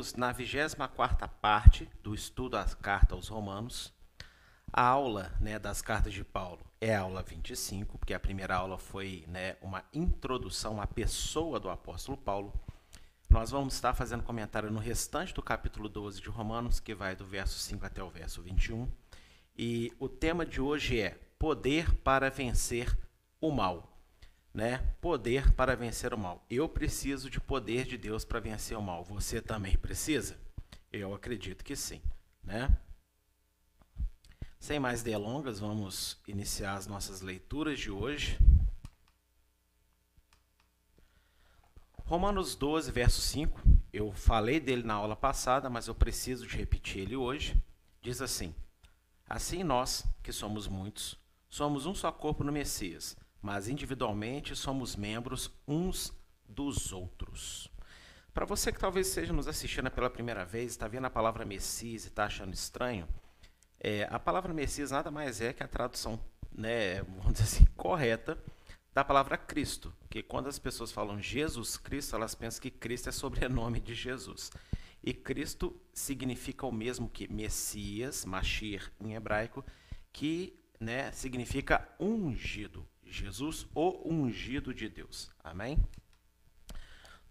estamos na 24ª parte do estudo da carta aos Romanos. A aula né, das cartas de Paulo é a aula 25, porque a primeira aula foi né, uma introdução à pessoa do apóstolo Paulo. Nós vamos estar fazendo comentário no restante do capítulo 12 de Romanos, que vai do verso 5 até o verso 21. E o tema de hoje é poder para vencer o mal né? Poder para vencer o mal. Eu preciso de poder de Deus para vencer o mal. Você também precisa? Eu acredito que sim, né? Sem mais delongas, vamos iniciar as nossas leituras de hoje. Romanos 12, verso 5. Eu falei dele na aula passada, mas eu preciso de repetir ele hoje. Diz assim: Assim nós, que somos muitos, somos um só corpo no Messias mas individualmente somos membros uns dos outros. Para você que talvez esteja nos assistindo pela primeira vez, está vendo a palavra Messias e está achando estranho, é, a palavra Messias nada mais é que a tradução, né, vamos dizer assim, correta da palavra Cristo. Que quando as pessoas falam Jesus Cristo, elas pensam que Cristo é sobrenome de Jesus. E Cristo significa o mesmo que Messias, Mashir em hebraico, que né, significa ungido. Jesus, o ungido de Deus. Amém?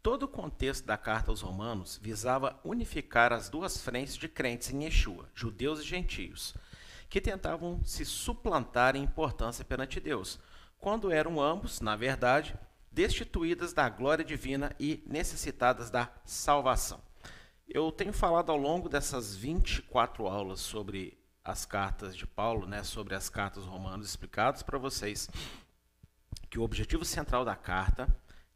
Todo o contexto da carta aos Romanos visava unificar as duas frentes de crentes em Yeshua, judeus e gentios, que tentavam se suplantar em importância perante Deus, quando eram ambos, na verdade, destituídas da glória divina e necessitadas da salvação. Eu tenho falado ao longo dessas 24 aulas sobre as cartas de Paulo, né, sobre as cartas romanas explicados para vocês que o objetivo central da carta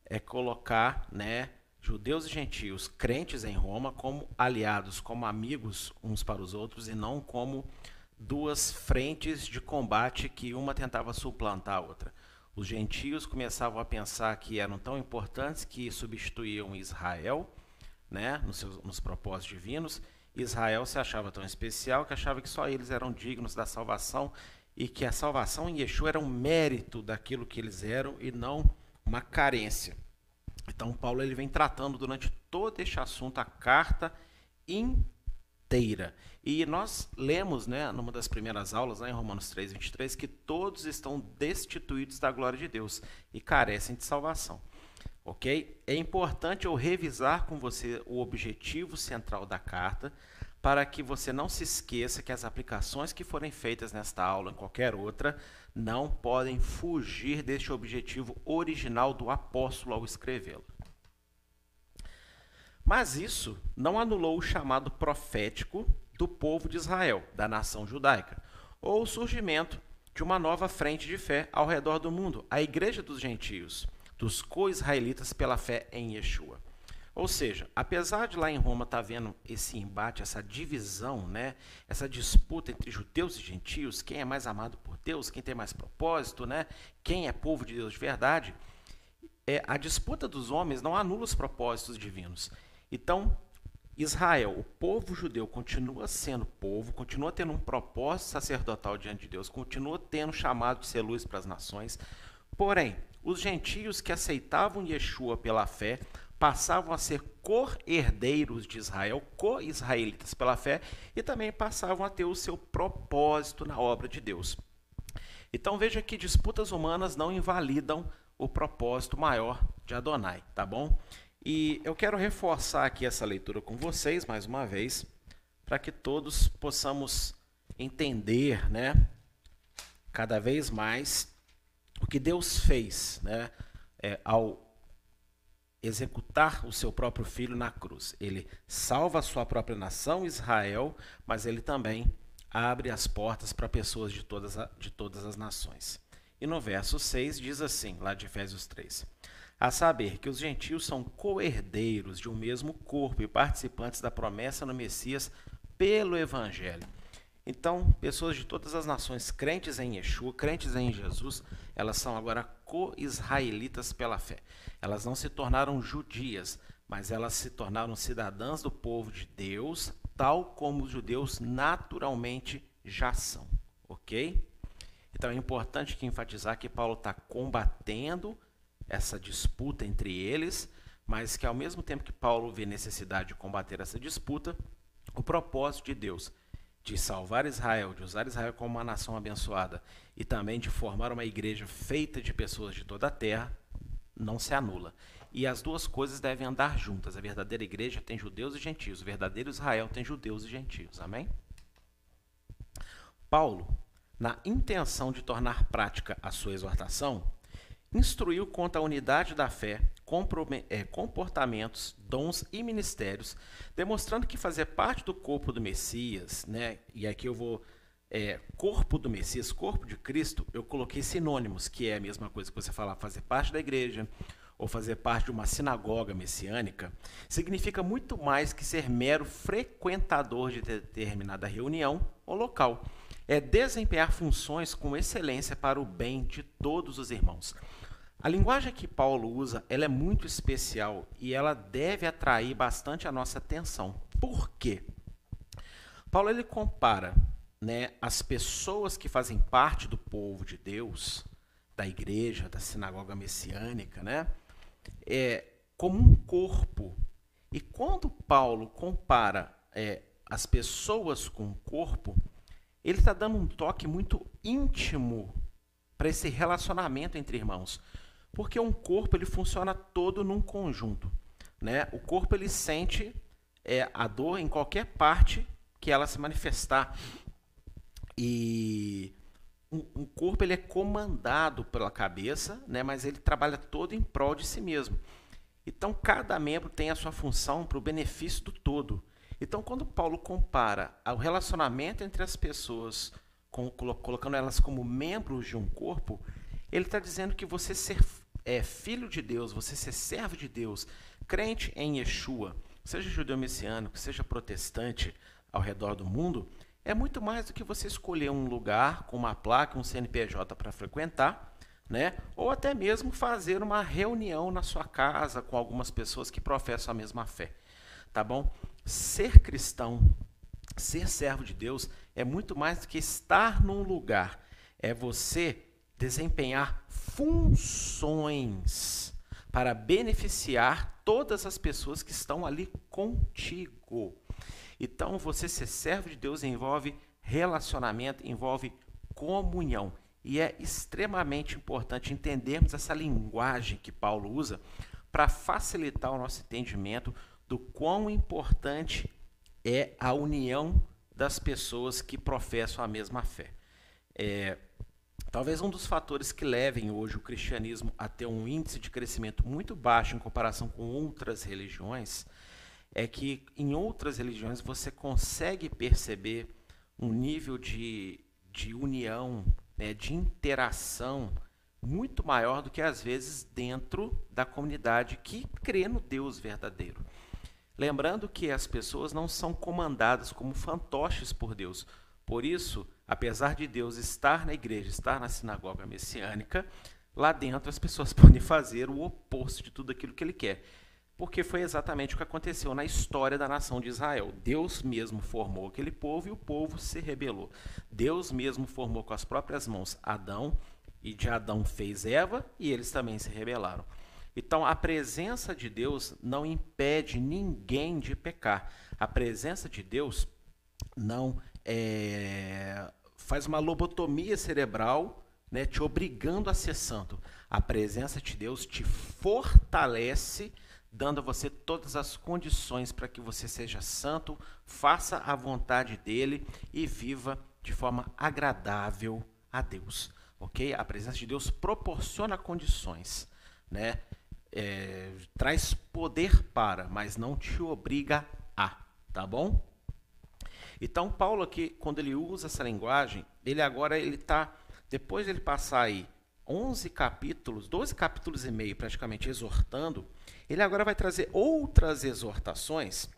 é colocar né, judeus e gentios crentes em Roma como aliados, como amigos uns para os outros e não como duas frentes de combate que uma tentava suplantar a outra. Os gentios começavam a pensar que eram tão importantes que substituíam Israel né, nos, seus, nos propósitos divinos. Israel se achava tão especial que achava que só eles eram dignos da salvação e que a salvação em Yeshua era um mérito daquilo que eles eram e não uma carência. Então Paulo ele vem tratando durante todo este assunto a carta inteira. E nós lemos, né, numa das primeiras aulas, né, em Romanos 3, 23, que todos estão destituídos da glória de Deus e carecem de salvação. Ok? É importante eu revisar com você o objetivo central da carta, para que você não se esqueça que as aplicações que forem feitas nesta aula, em qualquer outra, não podem fugir deste objetivo original do apóstolo ao escrevê-lo. Mas isso não anulou o chamado profético do povo de Israel, da nação judaica, ou o surgimento de uma nova frente de fé ao redor do mundo, a Igreja dos Gentios, dos co-israelitas pela fé em Yeshua. Ou seja, apesar de lá em Roma estar tá esse embate, essa divisão, né, essa disputa entre judeus e gentios, quem é mais amado por Deus, quem tem mais propósito, né, quem é povo de Deus de verdade, é, a disputa dos homens não anula os propósitos divinos. Então, Israel, o povo judeu, continua sendo povo, continua tendo um propósito sacerdotal diante de Deus, continua tendo chamado de ser luz para as nações. Porém, os gentios que aceitavam Yeshua pela fé passavam a ser co-herdeiros de Israel, co-israelitas pela fé, e também passavam a ter o seu propósito na obra de Deus. Então veja que disputas humanas não invalidam o propósito maior de Adonai, tá bom? E eu quero reforçar aqui essa leitura com vocês mais uma vez, para que todos possamos entender, né, cada vez mais o que Deus fez, né, é, ao executar o seu próprio filho na cruz. Ele salva a sua própria nação, Israel, mas ele também abre as portas para pessoas de todas, de todas as nações. E no verso 6 diz assim, lá de Efésios 3: A saber que os gentios são co-herdeiros de um mesmo corpo e participantes da promessa no Messias pelo Evangelho. Então, pessoas de todas as nações crentes em Yeshua, crentes em Jesus, elas são agora co-israelitas pela fé. Elas não se tornaram judias, mas elas se tornaram cidadãs do povo de Deus, tal como os judeus naturalmente já são. Ok? Então é importante que enfatizar que Paulo está combatendo essa disputa entre eles, mas que ao mesmo tempo que Paulo vê necessidade de combater essa disputa, o propósito de Deus de salvar Israel, de usar Israel como uma nação abençoada e também de formar uma igreja feita de pessoas de toda a terra, não se anula. E as duas coisas devem andar juntas. A verdadeira igreja tem judeus e gentios, o verdadeiro Israel tem judeus e gentios. Amém? Paulo, na intenção de tornar prática a sua exortação, instruiu quanto à unidade da fé, comportamentos, dons e ministérios, demonstrando que fazer parte do corpo do Messias, né? E aqui eu vou é, corpo do Messias, corpo de Cristo, eu coloquei sinônimos, que é a mesma coisa que você falar fazer parte da igreja ou fazer parte de uma sinagoga messiânica, significa muito mais que ser mero frequentador de determinada reunião ou local. É desempenhar funções com excelência para o bem de todos os irmãos. A linguagem que Paulo usa, ela é muito especial e ela deve atrair bastante a nossa atenção. Por quê? Paulo ele compara, né, as pessoas que fazem parte do povo de Deus, da igreja, da sinagoga messiânica, né, é, como um corpo. E quando Paulo compara é, as pessoas com o corpo, ele está dando um toque muito íntimo para esse relacionamento entre irmãos. Porque um corpo ele funciona todo num conjunto. Né? O corpo ele sente é, a dor em qualquer parte que ela se manifestar. E um, corpo ele é comandado pela cabeça, né? mas ele trabalha todo em prol de si mesmo. Então, cada membro tem a sua função para o benefício do todo. Então, quando Paulo compara o relacionamento entre as pessoas, com, colocando elas como membros de um corpo, ele está dizendo que você ser é, filho de Deus, você ser servo de Deus, crente em Yeshua, seja judeu messiânico, seja protestante ao redor do mundo, é muito mais do que você escolher um lugar com uma placa, um CNPJ para frequentar, né? Ou até mesmo fazer uma reunião na sua casa com algumas pessoas que professam a mesma fé, tá bom? Ser cristão, ser servo de Deus é muito mais do que estar num lugar, é você desempenhar funções para beneficiar todas as pessoas que estão ali contigo. Então, você ser servo de Deus envolve relacionamento, envolve comunhão. E é extremamente importante entendermos essa linguagem que Paulo usa para facilitar o nosso entendimento do quão importante é a união das pessoas que professam a mesma fé. É, Talvez um dos fatores que levem hoje o cristianismo a ter um índice de crescimento muito baixo em comparação com outras religiões é que em outras religiões você consegue perceber um nível de, de união, né, de interação muito maior do que às vezes dentro da comunidade que crê no Deus verdadeiro. Lembrando que as pessoas não são comandadas como fantoches por Deus. Por isso, apesar de Deus estar na igreja, estar na sinagoga messiânica, lá dentro as pessoas podem fazer o oposto de tudo aquilo que ele quer. Porque foi exatamente o que aconteceu na história da nação de Israel. Deus mesmo formou aquele povo e o povo se rebelou. Deus mesmo formou com as próprias mãos Adão, e de Adão fez Eva, e eles também se rebelaram. Então, a presença de Deus não impede ninguém de pecar. A presença de Deus não é, faz uma lobotomia cerebral, né, te obrigando a ser santo. A presença de Deus te fortalece, dando a você todas as condições para que você seja santo, faça a vontade dele e viva de forma agradável a Deus. Ok? A presença de Deus proporciona condições, né? É, traz poder para, mas não te obriga a, tá bom? Então, Paulo aqui, quando ele usa essa linguagem, ele agora ele está, depois de ele passar aí 11 capítulos, 12 capítulos e meio praticamente exortando, ele agora vai trazer outras exortações,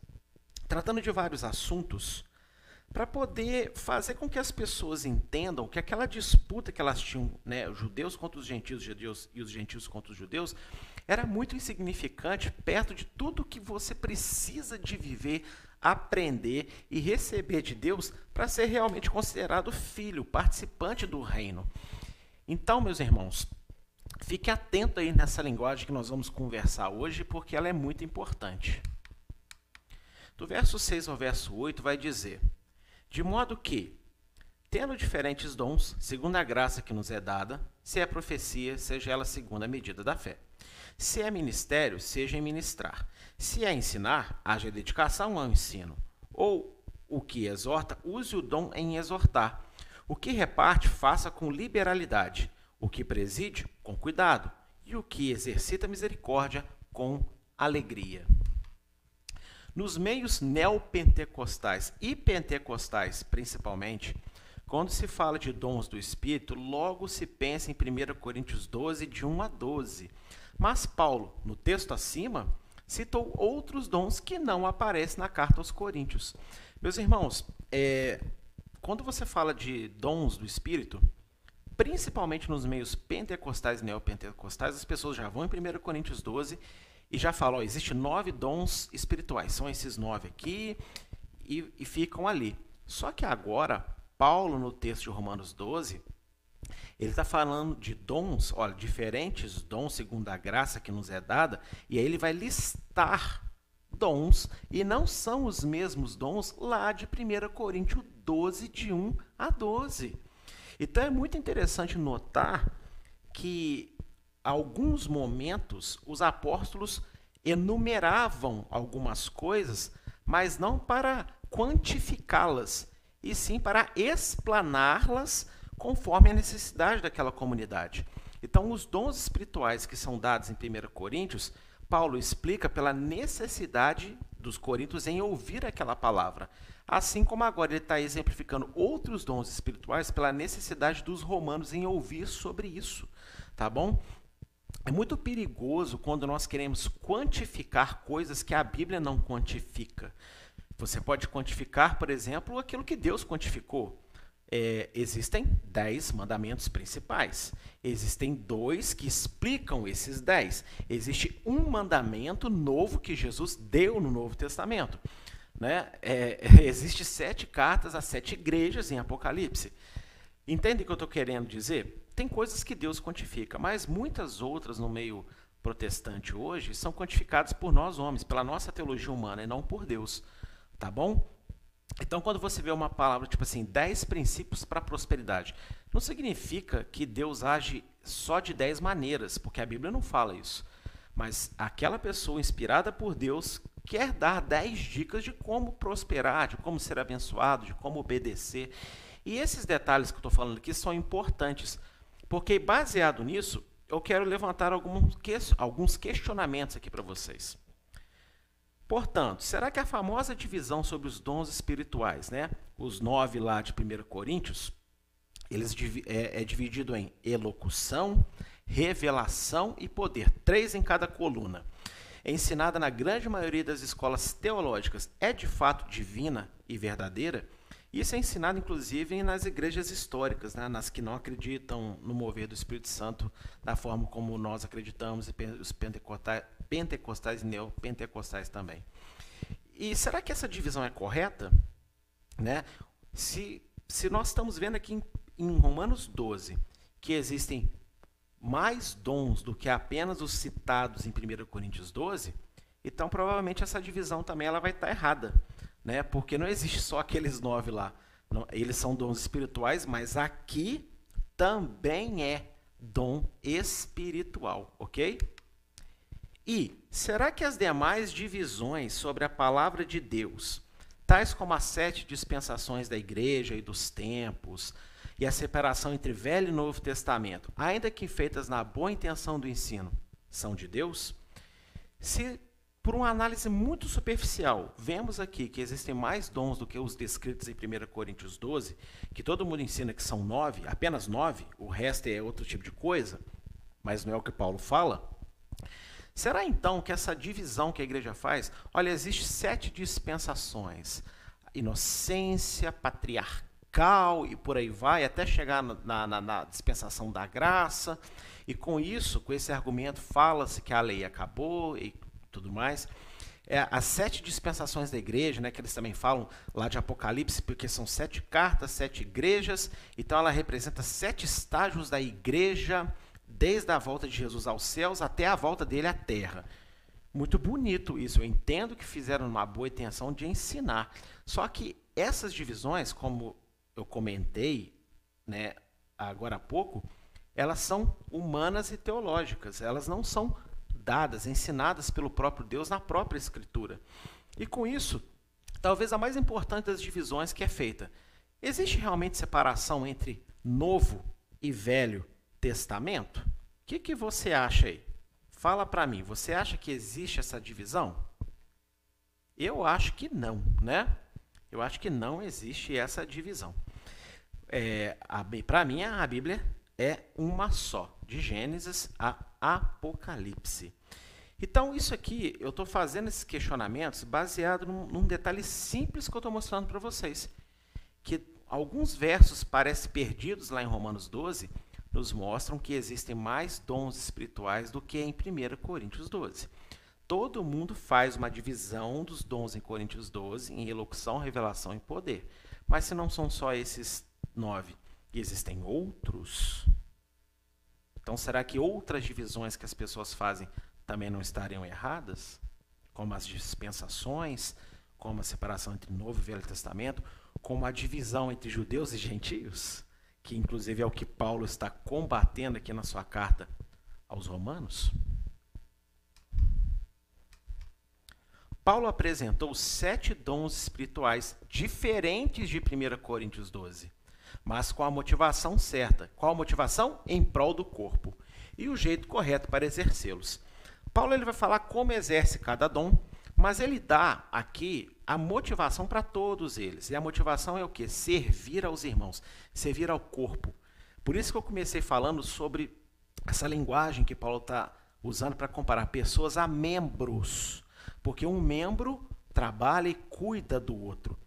tratando de vários assuntos, para poder fazer com que as pessoas entendam que aquela disputa que elas tinham, né, os judeus contra os gentios, os judeus e os gentios contra os judeus, era muito insignificante perto de tudo que você precisa de viver aprender e receber de Deus para ser realmente considerado filho, participante do reino. Então, meus irmãos, Fique atento aí nessa linguagem que nós vamos conversar hoje, porque ela é muito importante. Do verso 6 ao verso 8 vai dizer: De modo que, tendo diferentes dons, segundo a graça que nos é dada, se é profecia, seja ela segundo a medida da fé. Se é ministério, seja em ministrar. Se é ensinar, haja dedicação ao ensino. Ou o que exorta, use o dom em exortar. O que reparte, faça com liberalidade. O que preside, com cuidado. E o que exercita misericórdia, com alegria. Nos meios neopentecostais e pentecostais, principalmente, quando se fala de dons do Espírito, logo se pensa em 1 Coríntios 12, de 1 a 12. Mas Paulo, no texto acima, citou outros dons que não aparecem na carta aos Coríntios. Meus irmãos, é, quando você fala de dons do Espírito, principalmente nos meios pentecostais e neopentecostais, as pessoas já vão em 1 Coríntios 12 e já falam: ó, existe nove dons espirituais, são esses nove aqui, e, e ficam ali. Só que agora, Paulo, no texto de Romanos 12, ele está falando de dons, olha, diferentes dons segundo a graça que nos é dada, e aí ele vai listar dons, e não são os mesmos dons lá de 1 Coríntios 12, de 1 a 12. Então é muito interessante notar que, alguns momentos, os apóstolos enumeravam algumas coisas, mas não para quantificá-las, e sim para explaná-las conforme a necessidade daquela comunidade. Então, os dons espirituais que são dados em 1 Coríntios, Paulo explica pela necessidade dos coríntios em ouvir aquela palavra. Assim como agora ele está exemplificando outros dons espirituais pela necessidade dos romanos em ouvir sobre isso. Tá bom? É muito perigoso quando nós queremos quantificar coisas que a Bíblia não quantifica. Você pode quantificar, por exemplo, aquilo que Deus quantificou. É, existem dez mandamentos principais. Existem dois que explicam esses dez. Existe um mandamento novo que Jesus deu no Novo Testamento. Né? É, existe sete cartas a sete igrejas em Apocalipse. Entende o que eu estou querendo dizer? Tem coisas que Deus quantifica, mas muitas outras no meio protestante hoje são quantificadas por nós homens, pela nossa teologia humana e não por Deus. Tá bom? Então, quando você vê uma palavra tipo assim, 10 princípios para prosperidade, não significa que Deus age só de 10 maneiras, porque a Bíblia não fala isso. Mas aquela pessoa inspirada por Deus quer dar 10 dicas de como prosperar, de como ser abençoado, de como obedecer. E esses detalhes que eu estou falando aqui são importantes, porque baseado nisso, eu quero levantar alguns questionamentos aqui para vocês. Portanto, será que a famosa divisão sobre os dons espirituais, né, os nove lá de 1 Coríntios, eles é, é dividido em elocução, revelação e poder, três em cada coluna. É ensinada na grande maioria das escolas teológicas, é de fato divina e verdadeira? Isso é ensinado, inclusive, nas igrejas históricas, né, nas que não acreditam no mover do Espírito Santo da forma como nós acreditamos, e os pentecostais, pentecostais e neopentecostais também. E será que essa divisão é correta? Né? Se, se nós estamos vendo aqui em, em Romanos 12 que existem mais dons do que apenas os citados em 1 Coríntios 12, então provavelmente essa divisão também ela vai estar errada, né? porque não existe só aqueles nove lá. Não, eles são dons espirituais, mas aqui também é dom espiritual, ok? E será que as demais divisões sobre a palavra de Deus, tais como as sete dispensações da igreja e dos tempos, e a separação entre Velho e Novo Testamento, ainda que feitas na boa intenção do ensino, são de Deus? Se por uma análise muito superficial, vemos aqui que existem mais dons do que os descritos em 1 Coríntios 12, que todo mundo ensina que são nove, apenas nove, o resto é outro tipo de coisa, mas não é o que Paulo fala. Será então que essa divisão que a igreja faz, olha, existe sete dispensações: inocência, patriarcal e por aí vai, até chegar na, na, na dispensação da graça. E com isso, com esse argumento, fala-se que a lei acabou e tudo mais. É, as sete dispensações da igreja, né, que eles também falam lá de Apocalipse, porque são sete cartas, sete igrejas, então ela representa sete estágios da igreja desde a volta de Jesus aos céus até a volta dele à terra. Muito bonito isso. Eu entendo que fizeram uma boa intenção de ensinar. Só que essas divisões, como eu comentei né, agora há pouco, elas são humanas e teológicas. Elas não são dadas, ensinadas pelo próprio Deus na própria Escritura. E com isso, talvez a mais importante das divisões que é feita. Existe realmente separação entre Novo e Velho Testamento? O que, que você acha aí? Fala para mim, você acha que existe essa divisão? Eu acho que não, né? Eu acho que não existe essa divisão. É, para mim, a Bíblia é uma só, de Gênesis a Apocalipse. Então, isso aqui, eu estou fazendo esses questionamentos baseado num, num detalhe simples que eu estou mostrando para vocês. Que alguns versos parecem perdidos lá em Romanos 12, nos mostram que existem mais dons espirituais do que em 1 Coríntios 12. Todo mundo faz uma divisão dos dons em Coríntios 12, em elocução, revelação e poder. Mas se não são só esses nove, existem outros, então será que outras divisões que as pessoas fazem também não estariam erradas, como as dispensações, como a separação entre Novo e Velho Testamento, como a divisão entre judeus e gentios, que inclusive é o que Paulo está combatendo aqui na sua carta aos Romanos. Paulo apresentou sete dons espirituais diferentes de 1 Coríntios 12, mas com a motivação certa. Qual a motivação? Em prol do corpo. E o jeito correto para exercê-los. Paulo ele vai falar como exerce cada dom, mas ele dá aqui a motivação para todos eles. E a motivação é o que? Servir aos irmãos, servir ao corpo. Por isso que eu comecei falando sobre essa linguagem que Paulo está usando para comparar pessoas a membros. Porque um membro trabalha e cuida do outro.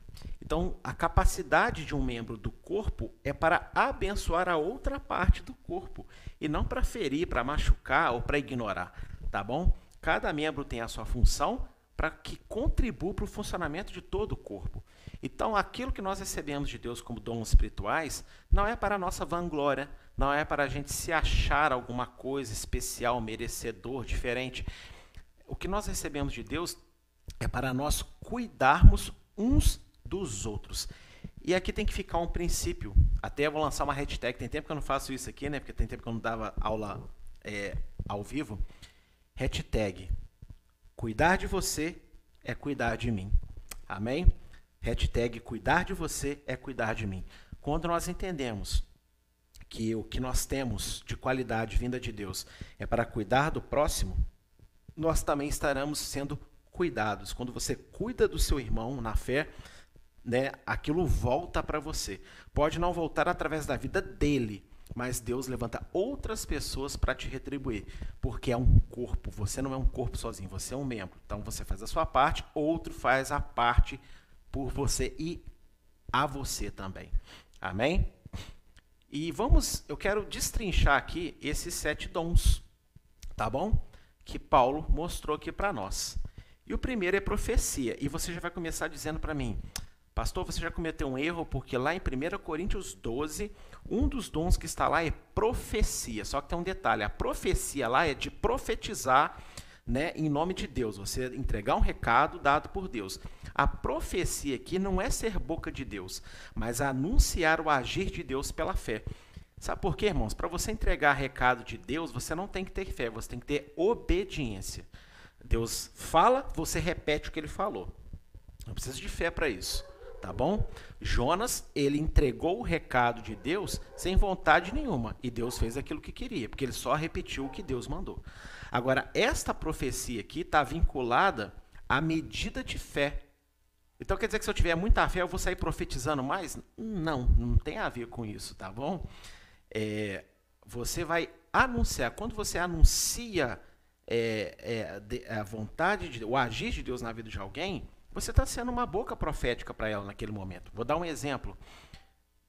Então, a capacidade de um membro do corpo é para abençoar a outra parte do corpo e não para ferir, para machucar ou para ignorar tá bom? Cada membro tem a sua função para que contribua para o funcionamento de todo o corpo. Então, aquilo que nós recebemos de Deus como dons espirituais não é para a nossa vanglória, não é para a gente se achar alguma coisa especial, merecedor, diferente. O que nós recebemos de Deus é para nós cuidarmos uns dos outros. E aqui tem que ficar um princípio. Até vou lançar uma hashtag. Tem tempo que eu não faço isso aqui, né? Porque tem tempo que eu não dava aula é, ao vivo. Hashtag cuidar de você é cuidar de mim. Amém? Hashtag cuidar de você é cuidar de mim. Quando nós entendemos que o que nós temos de qualidade vinda de Deus é para cuidar do próximo, nós também estaremos sendo cuidados. Quando você cuida do seu irmão na fé, né, aquilo volta para você. Pode não voltar através da vida dele, mas Deus levanta outras pessoas para te retribuir, porque é um corpo, você não é um corpo sozinho, você é um membro. Então você faz a sua parte, outro faz a parte por você e a você também. Amém? E vamos, eu quero destrinchar aqui esses sete dons, tá bom? Que Paulo mostrou aqui para nós. E o primeiro é profecia. E você já vai começar dizendo para mim, Pastor, você já cometeu um erro, porque lá em 1 Coríntios 12, um dos dons que está lá é profecia. Só que tem um detalhe: a profecia lá é de profetizar né, em nome de Deus, você entregar um recado dado por Deus. A profecia aqui não é ser boca de Deus, mas anunciar o agir de Deus pela fé. Sabe por quê, irmãos? Para você entregar recado de Deus, você não tem que ter fé, você tem que ter obediência. Deus fala, você repete o que ele falou. Não precisa de fé para isso tá bom? Jonas, ele entregou o recado de Deus sem vontade nenhuma, e Deus fez aquilo que queria, porque ele só repetiu o que Deus mandou. Agora, esta profecia aqui está vinculada à medida de fé. Então quer dizer que se eu tiver muita fé, eu vou sair profetizando mais? Não, não tem a ver com isso, tá bom? É, você vai anunciar, quando você anuncia é, é, a vontade, de, o agir de Deus na vida de alguém, você está sendo uma boca profética para ela naquele momento. Vou dar um exemplo.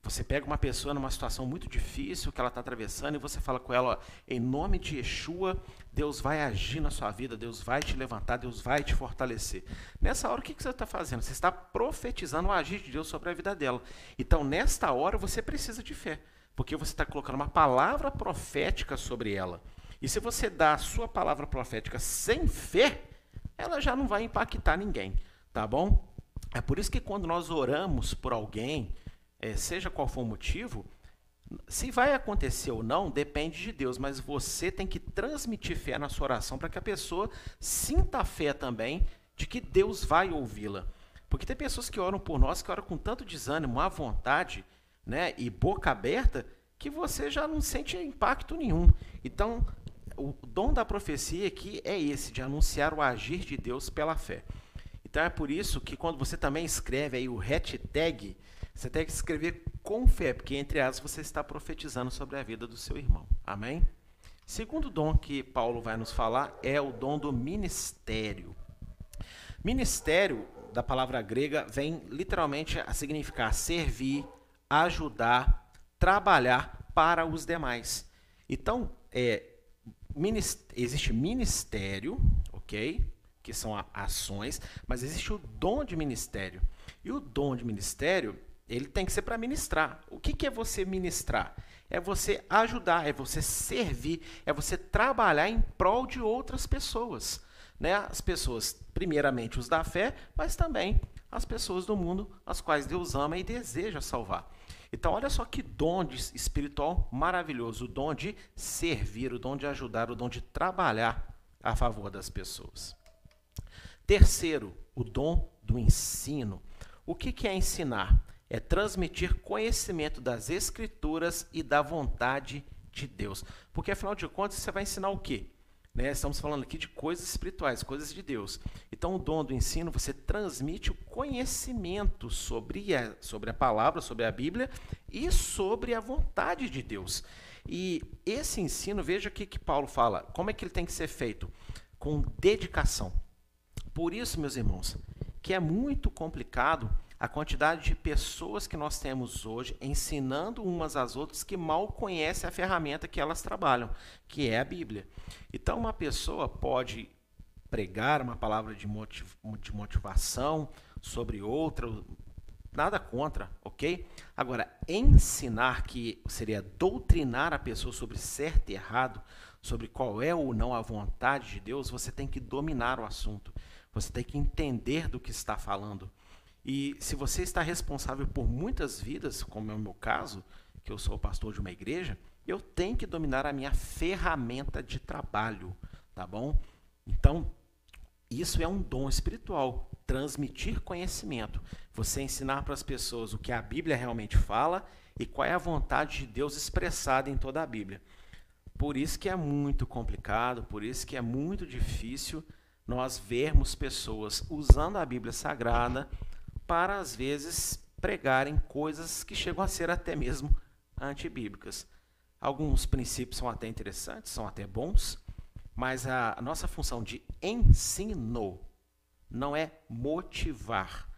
Você pega uma pessoa numa situação muito difícil que ela está atravessando e você fala com ela, em nome de Yeshua, Deus vai agir na sua vida, Deus vai te levantar, Deus vai te fortalecer. Nessa hora, o que, que você está fazendo? Você está profetizando o agir de Deus sobre a vida dela. Então, nesta hora, você precisa de fé. porque você está colocando uma palavra profética sobre ela. E se você dá a sua palavra profética sem fé, ela já não vai impactar ninguém, tá bom? É por isso que quando nós oramos por alguém, é, seja qual for o motivo, se vai acontecer ou não, depende de Deus, mas você tem que transmitir fé na sua oração para que a pessoa sinta a fé também de que Deus vai ouvi-la. Porque tem pessoas que oram por nós, que oram com tanto desânimo, à vontade, né, e boca aberta, que você já não sente impacto nenhum. Então, o dom da profecia aqui é esse, de anunciar o agir de Deus pela fé. É por isso que quando você também escreve aí o hashtag, você tem que escrever com fé, porque entre as você está profetizando sobre a vida do seu irmão. Amém? Segundo dom que Paulo vai nos falar é o dom do ministério. Ministério, da palavra grega, vem literalmente a significar servir, ajudar, trabalhar para os demais. Então, é, existe ministério, ok? Que são ações, mas existe o dom de ministério. E o dom de ministério, ele tem que ser para ministrar. O que, que é você ministrar? É você ajudar, é você servir, é você trabalhar em prol de outras pessoas. Né? As pessoas, primeiramente os da fé, mas também as pessoas do mundo, as quais Deus ama e deseja salvar. Então, olha só que dom espiritual maravilhoso: o dom de servir, o dom de ajudar, o dom de trabalhar a favor das pessoas. Terceiro, o dom do ensino. O que é ensinar? É transmitir conhecimento das Escrituras e da vontade de Deus. Porque, afinal de contas, você vai ensinar o quê? Né? Estamos falando aqui de coisas espirituais, coisas de Deus. Então, o dom do ensino, você transmite o conhecimento sobre a, sobre a palavra, sobre a Bíblia e sobre a vontade de Deus. E esse ensino, veja o que, que Paulo fala, como é que ele tem que ser feito? Com dedicação. Por isso, meus irmãos, que é muito complicado a quantidade de pessoas que nós temos hoje ensinando umas às outras que mal conhecem a ferramenta que elas trabalham, que é a Bíblia. Então, uma pessoa pode pregar uma palavra de, motiv de motivação sobre outra, nada contra, ok? Agora, ensinar, que seria doutrinar a pessoa sobre certo e errado, sobre qual é ou não a vontade de Deus, você tem que dominar o assunto, você tem que entender do que está falando. E se você está responsável por muitas vidas, como é o meu caso, que eu sou pastor de uma igreja, eu tenho que dominar a minha ferramenta de trabalho, tá bom? Então, isso é um dom espiritual, transmitir conhecimento, você ensinar para as pessoas o que a Bíblia realmente fala e qual é a vontade de Deus expressada em toda a Bíblia. Por isso que é muito complicado, por isso que é muito difícil nós vermos pessoas usando a Bíblia Sagrada para, às vezes, pregarem coisas que chegam a ser até mesmo antibíblicas. Alguns princípios são até interessantes, são até bons, mas a, nossa função de ensino não é motivar.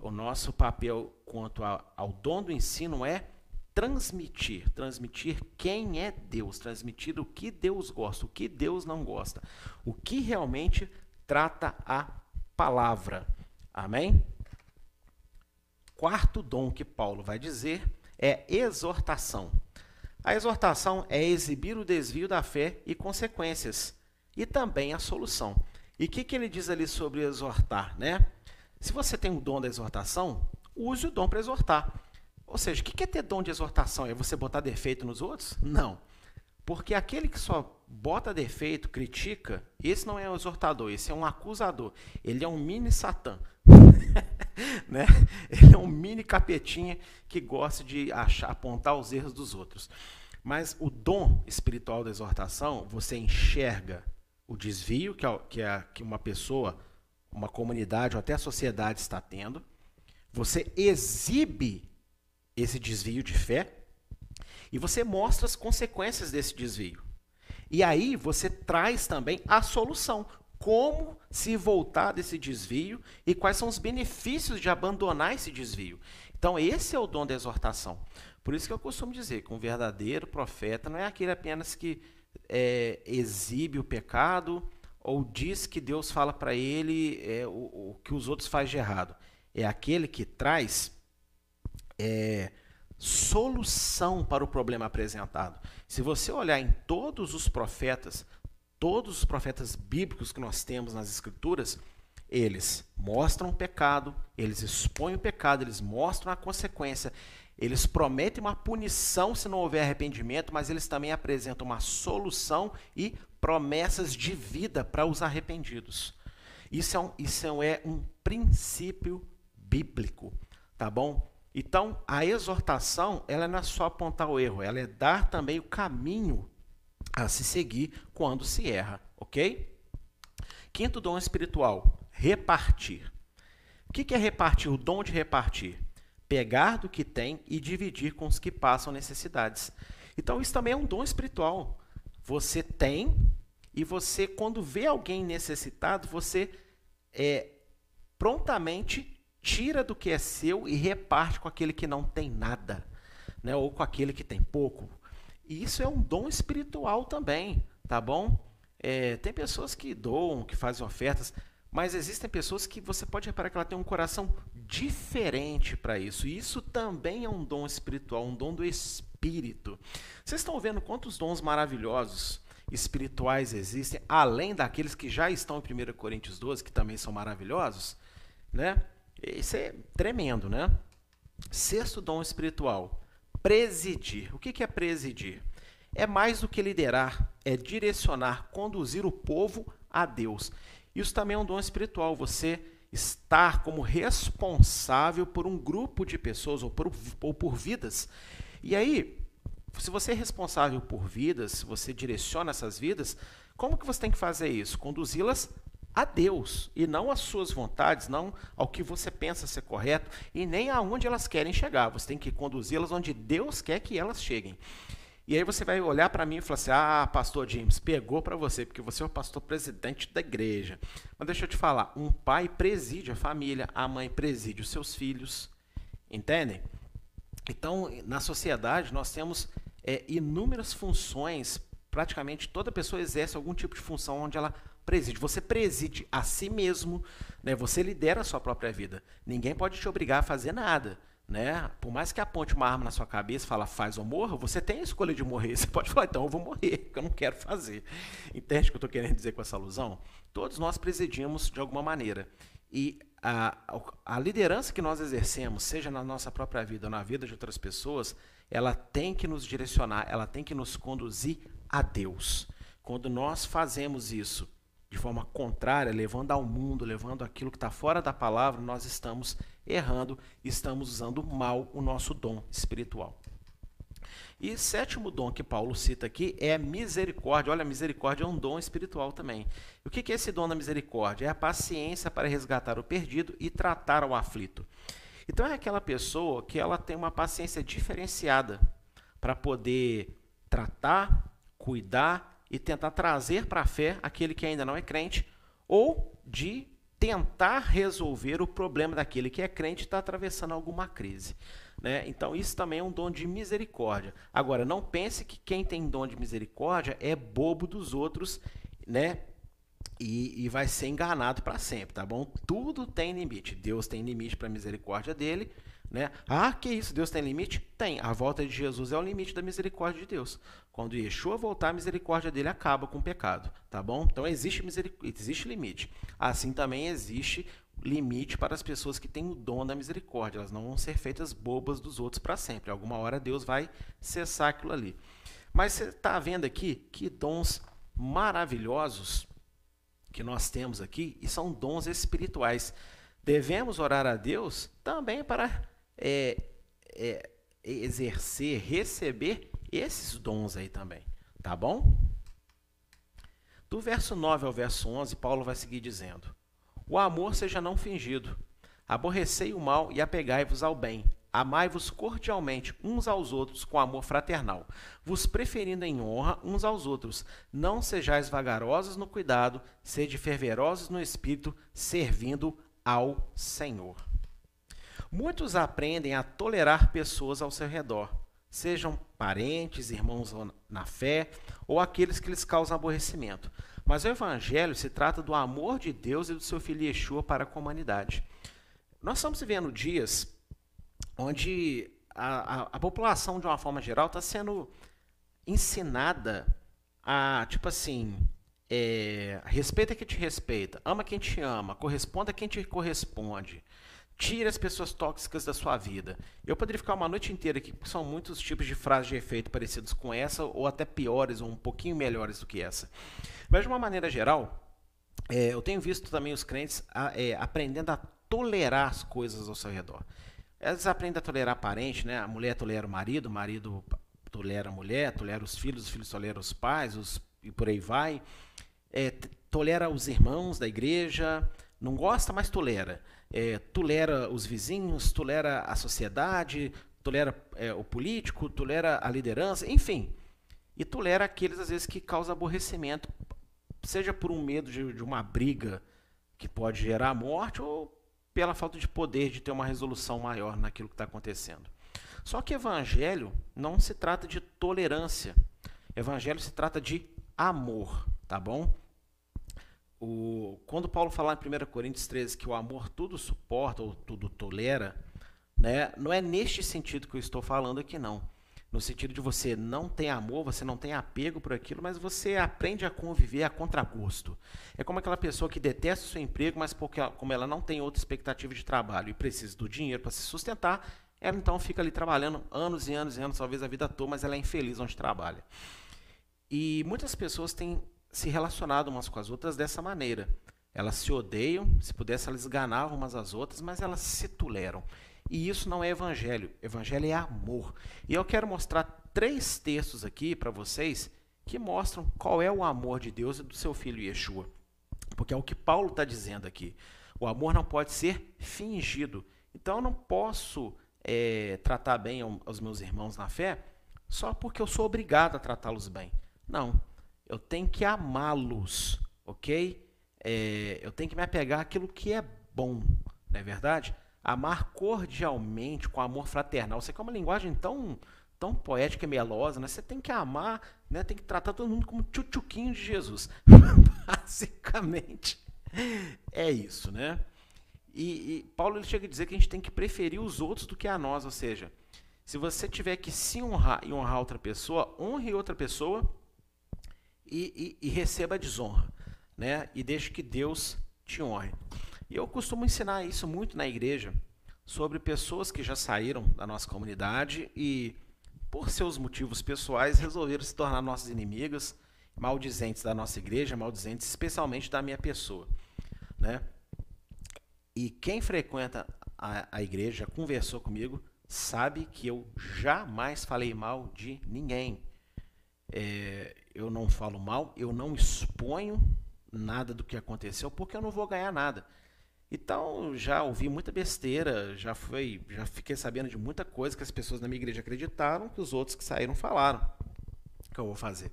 O nosso papel quanto ao dom do ensino é transmitir, transmitir quem é Deus, transmitir o que Deus gosta, o que Deus não gosta, o que realmente trata a palavra. Amém? quarto dom que Paulo vai dizer é exortação. A exortação é exibir o desvio da fé e consequências, e também a solução. E o que, que ele diz ali sobre exortar? Né? Se você tem o dom da exortação, use o dom para exortar. Ou seja, o que é ter dom de exortação? É você botar defeito nos outros? Não. Porque aquele que só bota defeito, critica, esse não é um exortador, esse é um acusador. Ele é um mini satã. né? Ele é um mini capetinha que gosta de achar, apontar os erros dos outros. Mas o dom espiritual da exortação, você enxerga o desvio que, que, que uma pessoa, uma comunidade ou até a sociedade está tendo, você exibe esse desvio de fé e você mostra as consequências desse desvio. E aí você traz também a solução como se voltar desse desvio e quais são os benefícios de abandonar esse desvio. Então, esse é o dom da exortação. Por isso que eu costumo dizer que um verdadeiro profeta não é aquele apenas que é, exibe o pecado ou diz que Deus fala para ele é, o, o, que os outros fazem de errado. É aquele que traz é, solução para o problema apresentado. Se você olhar em todos os profetas, todos os profetas bíblicos que nós temos nas Escrituras, eles mostram o pecado, eles expõem o pecado, eles mostram a consequência, eles prometem uma punição se não houver arrependimento, mas eles também apresentam uma solução e promessas de vida para os arrependidos. Isso é um, isso é um princípio bíblico, tá bom? Então, a exortação, ela não é só apontar o erro, ela é dar também o caminho a se seguir quando se erra, ok? Quinto dom espiritual, repartir. O que é repartir? O dom de repartir pegar do que tem e dividir com os que passam necessidades. Então, isso também é um dom espiritual. Você tem e você, quando vê alguém necessitado, você é, prontamente tira do que é seu e reparte com aquele que não tem nada, né? ou com aquele que tem pouco. E isso é um dom espiritual também, tá bom? É, tem pessoas que doam, que fazem ofertas. Mas existem pessoas que você pode reparar que ela tem um coração diferente para isso. E isso também é um dom espiritual, um dom do espírito. Vocês estão vendo quantos dons maravilhosos espirituais existem, além daqueles que já estão em 1 Coríntios 12, que também são maravilhosos? Né? Isso é tremendo, né? Sexto dom espiritual, presidir. O que é presidir? É mais do que liderar, é direcionar, conduzir o povo a Deus. Isso também é um dom espiritual, você estar como responsável por um grupo de pessoas ou por, ou por vidas. E aí, se você é responsável por vidas, se você direciona essas vidas, como que você tem que fazer isso? Conduzi-las a Deus e não às suas vontades, não ao que você pensa ser correto e nem aonde elas querem chegar. Você tem que conduzi-las onde Deus quer que elas cheguem. E aí você vai olhar para mim e falar assim: ah, pastor James, pegou para você, porque você é o pastor presidente da igreja. Mas deixa eu te falar: um pai preside a família, a mãe preside os seus filhos. Entendem? Então, na sociedade, nós temos é, inúmeras funções, praticamente toda pessoa exerce algum tipo de função onde ela preside. Você preside a si mesmo, né? você lidera a sua própria vida. Ninguém pode te obrigar a fazer nada. Né? Por mais que aponte uma arma na sua cabeça e fala faz ou morra, você tem a escolha de morrer. Você pode falar, então eu vou morrer, porque eu não quero fazer. Entende o que eu estou querendo dizer com essa alusão? Todos nós presidimos de alguma maneira. E a, a liderança que nós exercemos, seja na nossa própria vida ou na vida de outras pessoas, ela tem que nos direcionar, ela tem que nos conduzir a Deus. Quando nós fazemos isso de forma contrária, levando ao mundo, levando aquilo que está fora da palavra, nós estamos errando, estamos usando mal o nosso dom espiritual. E sétimo dom que Paulo cita aqui é misericórdia. Olha, misericórdia é um dom espiritual também. O que é esse dom da misericórdia? É a paciência para resgatar o perdido e tratar o aflito. Então é aquela pessoa que ela tem uma paciência diferenciada para poder tratar, cuidar e tentar trazer para a fé aquele que ainda não é crente ou de tentar resolver o problema daquele que é crente e está atravessando alguma crise. Né? Então, isso também é um dom de misericórdia. Agora, não pense que quem tem dom de misericórdia é bobo dos outros, né? E, e vai ser enganado para sempre, tá bom? Tudo tem limite. Deus tem limite para a misericórdia dele, né? Ah, que isso? Deus tem limite? Tem. A volta de Jesus é o limite da misericórdia de Deus. Quando Yeshua voltar, a misericórdia dele acaba com o pecado, tá bom? Então existe, existe limite. Assim também existe limite para as pessoas que têm o dom da misericórdia. Elas não vão ser feitas bobas dos outros para sempre. Alguma hora Deus vai cessar aquilo ali. Mas você está vendo aqui que dons maravilhosos que nós temos aqui e são dons espirituais. Devemos orar a Deus também para é, é, exercer, receber esses dons aí também, tá bom? Do verso 9 ao verso 11, Paulo vai seguir dizendo: O amor seja não fingido. Aborrecei o mal e apegai-vos ao bem. Amai-vos cordialmente uns aos outros com amor fraternal, vos preferindo em honra uns aos outros. Não sejais vagarosos no cuidado, sede fervorosos no espírito, servindo ao Senhor. Muitos aprendem a tolerar pessoas ao seu redor, sejam parentes, irmãos na fé ou aqueles que lhes causam aborrecimento. Mas o Evangelho se trata do amor de Deus e do seu Filho Yeshua para a humanidade. Nós estamos vivendo dias onde a, a, a população, de uma forma geral, está sendo ensinada a, tipo assim, é, respeita quem te respeita, ama quem te ama, corresponda quem te corresponde. Tire as pessoas tóxicas da sua vida. Eu poderia ficar uma noite inteira aqui, porque são muitos tipos de frases de efeito parecidos com essa, ou até piores, ou um pouquinho melhores do que essa. Mas, de uma maneira geral, é, eu tenho visto também os crentes a, é, aprendendo a tolerar as coisas ao seu redor. Eles aprendem a tolerar parente, né? A mulher tolera o marido, o marido tolera a mulher, tolera os filhos, os filhos toleram os pais, os, e por aí vai. É, tolera os irmãos da igreja, não gosta, mas tolera é, tolera os vizinhos, tolera a sociedade, tolera é, o político, tolera a liderança, enfim. E tolera aqueles, às vezes, que causam aborrecimento, seja por um medo de, de uma briga que pode gerar morte ou pela falta de poder de ter uma resolução maior naquilo que está acontecendo. Só que evangelho não se trata de tolerância. Evangelho se trata de amor, tá bom? O, quando Paulo fala em 1 Coríntios 13 que o amor tudo suporta ou tudo tolera, né, não é neste sentido que eu estou falando aqui, não. No sentido de você não tem amor, você não tem apego por aquilo, mas você aprende a conviver a contragosto. É como aquela pessoa que detesta o seu emprego, mas porque, como ela não tem outra expectativa de trabalho e precisa do dinheiro para se sustentar, ela então fica ali trabalhando anos e anos e anos, talvez a vida toda, mas ela é infeliz onde trabalha. E muitas pessoas têm se relacionado umas com as outras dessa maneira. Elas se odeiam, se pudesse elas esganavam umas às outras, mas elas se toleram. E isso não é evangelho. Evangelho é amor. E eu quero mostrar três textos aqui para vocês que mostram qual é o amor de Deus e do seu filho Yeshua. Porque é o que Paulo está dizendo aqui. O amor não pode ser fingido. Então eu não posso é, tratar bem aos meus irmãos na fé só porque eu sou obrigado a tratá-los bem. Não eu tenho que amá-los, ok? É, eu tenho que me apegar àquilo que é bom, não é verdade? Amar cordialmente, com amor fraternal. Você é uma linguagem tão, tão poética e melosa, né? Você tem que amar, né? tem que tratar todo mundo como tchutchuquinho de Jesus. Basicamente, é isso, né? E, e, Paulo ele chega a dizer que a gente tem que preferir os outros do que a nós, ou seja, se você tiver que se honrar e honrar outra pessoa, honre outra pessoa e, e, e receba a desonra, né? E deixe que Deus te honre. E eu costumo ensinar isso muito na igreja sobre pessoas que já saíram da nossa comunidade e, por seus motivos pessoais, resolveram se tornar nossas inimigas, maldizentes da nossa igreja, maldizentes especialmente da minha pessoa, né? E quem frequenta a, a igreja, conversou comigo, sabe que eu jamais falei mal de ninguém. É, eu não falo mal, eu não exponho nada do que aconteceu, porque eu não vou ganhar nada. Então, já ouvi muita besteira, já foi, já fiquei sabendo de muita coisa que as pessoas na minha igreja acreditaram que os outros que saíram falaram. O que eu vou fazer?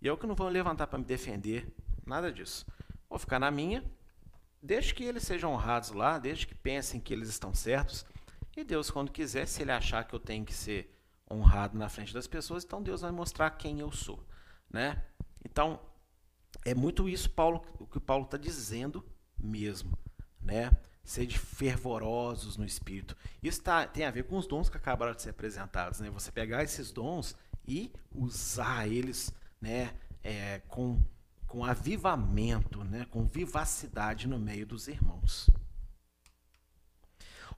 E eu que não vou levantar para me defender, nada disso. Vou ficar na minha, desde que eles sejam honrados lá, desde que pensem que eles estão certos. E Deus, quando quiser, se ele achar que eu tenho que ser honrado na frente das pessoas, então Deus vai mostrar quem eu sou né? Então, é muito isso Paulo, o que Paulo está dizendo mesmo, né? Sede fervorosos no espírito. Isso tá, tem a ver com os dons que acabaram de ser apresentados, né? Você pegar esses dons e usar eles, né? É, com, com avivamento, né? Com vivacidade no meio dos irmãos.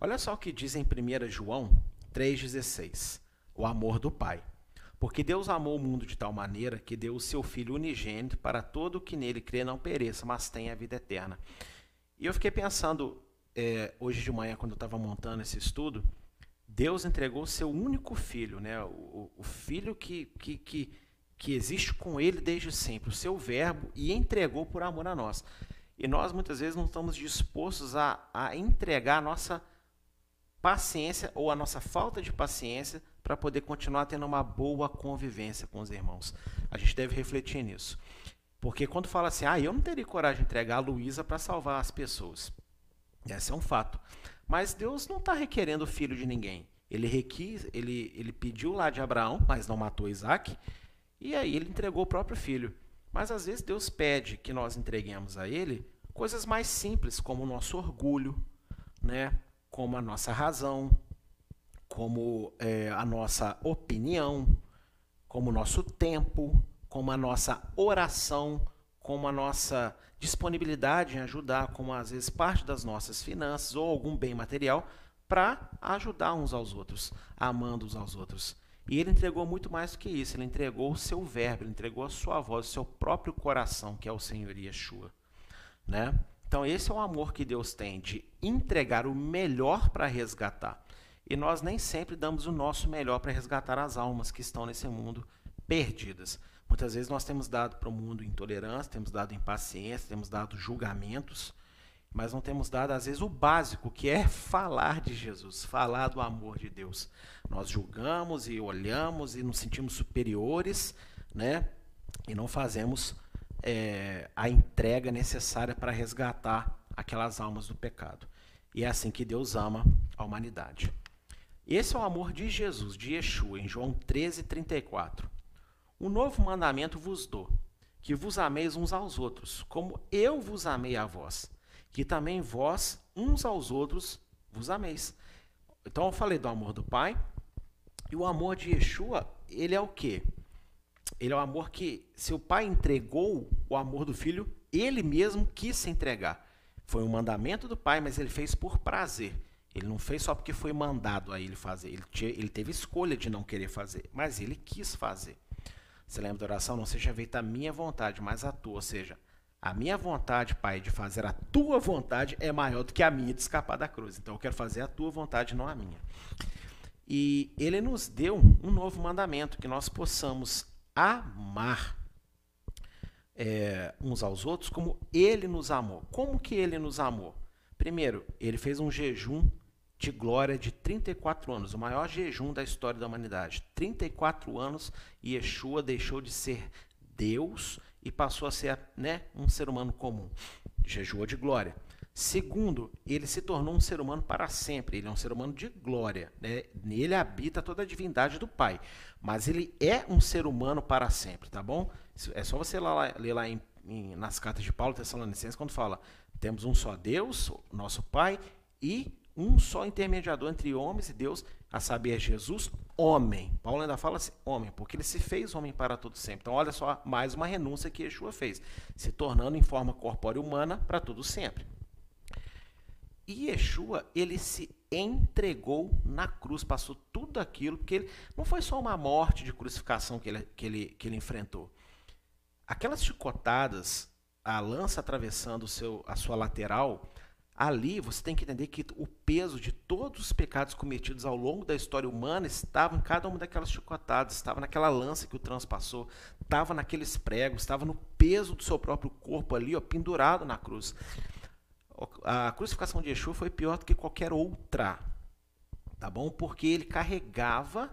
Olha só o que diz em 1 João 3,16: o amor do Pai. Porque Deus amou o mundo de tal maneira que deu o seu Filho unigênito para todo o que nele crê não pereça, mas tenha a vida eterna. E eu fiquei pensando, é, hoje de manhã, quando eu estava montando esse estudo, Deus entregou o seu único filho, né? o, o filho que, que, que, que existe com ele desde sempre, o seu verbo, e entregou por amor a nós. E nós muitas vezes não estamos dispostos a, a entregar a nossa paciência ou a nossa falta de paciência para poder continuar tendo uma boa convivência com os irmãos. A gente deve refletir nisso. Porque quando fala assim, ah, eu não teria coragem de entregar a Luísa para salvar as pessoas. Esse é um fato. Mas Deus não está requerendo o filho de ninguém. Ele requis, ele, ele pediu lá de Abraão, mas não matou Isaac, e aí ele entregou o próprio filho. Mas às vezes Deus pede que nós entreguemos a ele coisas mais simples, como o nosso orgulho, né? como a nossa razão, como é, a nossa opinião, como o nosso tempo, como a nossa oração, como a nossa disponibilidade em ajudar, como às vezes parte das nossas finanças ou algum bem material, para ajudar uns aos outros, amando uns aos outros. E ele entregou muito mais do que isso, ele entregou o seu verbo, ele entregou a sua voz, o seu próprio coração, que é o Senhor Yeshua. Né? Então, esse é o amor que Deus tem, de entregar o melhor para resgatar. E nós nem sempre damos o nosso melhor para resgatar as almas que estão nesse mundo perdidas. Muitas vezes nós temos dado para o mundo intolerância, temos dado impaciência, temos dado julgamentos, mas não temos dado, às vezes, o básico, que é falar de Jesus, falar do amor de Deus. Nós julgamos e olhamos e nos sentimos superiores, né? E não fazemos é, a entrega necessária para resgatar aquelas almas do pecado. E é assim que Deus ama a humanidade. Esse é o amor de Jesus, de Yeshua, em João 13, 34. Um novo mandamento vos dou, que vos ameis uns aos outros, como eu vos amei a vós, que também vós, uns aos outros, vos ameis. Então eu falei do amor do Pai, e o amor de Yeshua, ele é o quê? Ele é o amor que, se o Pai entregou o amor do Filho, ele mesmo quis se entregar. Foi um mandamento do Pai, mas ele fez por prazer. Ele não fez só porque foi mandado a ele fazer. Ele, tinha, ele teve escolha de não querer fazer, mas ele quis fazer. Você lembra da oração? Não seja feita a minha vontade, mas a tua. Ou seja, a minha vontade, Pai, de fazer a tua vontade é maior do que a minha de escapar da cruz. Então eu quero fazer a tua vontade, não a minha. E ele nos deu um novo mandamento, que nós possamos amar é, uns aos outros como ele nos amou. Como que ele nos amou? Primeiro, ele fez um jejum de glória de 34 anos, o maior jejum da história da humanidade. 34 anos e Yeshua deixou de ser Deus e passou a ser né, um ser humano comum. Jejuou de glória. Segundo, ele se tornou um ser humano para sempre. Ele é um ser humano de glória. Né? Nele habita toda a divindade do Pai. Mas ele é um ser humano para sempre, tá bom? É só você lá, ler lá em, em, nas cartas de Paulo Tessalonicenses quando fala: temos um só Deus, nosso Pai, e um só intermediador entre homens e Deus, a saber, Jesus, homem. Paulo ainda fala assim, homem, porque ele se fez homem para todo sempre. Então, olha só, mais uma renúncia que Yeshua fez, se tornando em forma corpórea humana para todo sempre. E Yeshua, ele se entregou na cruz, passou tudo aquilo, porque ele, não foi só uma morte de crucificação que ele, que ele, que ele enfrentou. Aquelas chicotadas, a lança atravessando o seu, a sua lateral, ali você tem que entender que o peso de todos os pecados cometidos ao longo da história humana estava em cada uma daquelas chicotadas, estava naquela lança que o transpassou, estava naqueles pregos, estava no peso do seu próprio corpo ali, ó, pendurado na cruz. A crucificação de Yeshua foi pior do que qualquer outra, tá bom? Porque ele carregava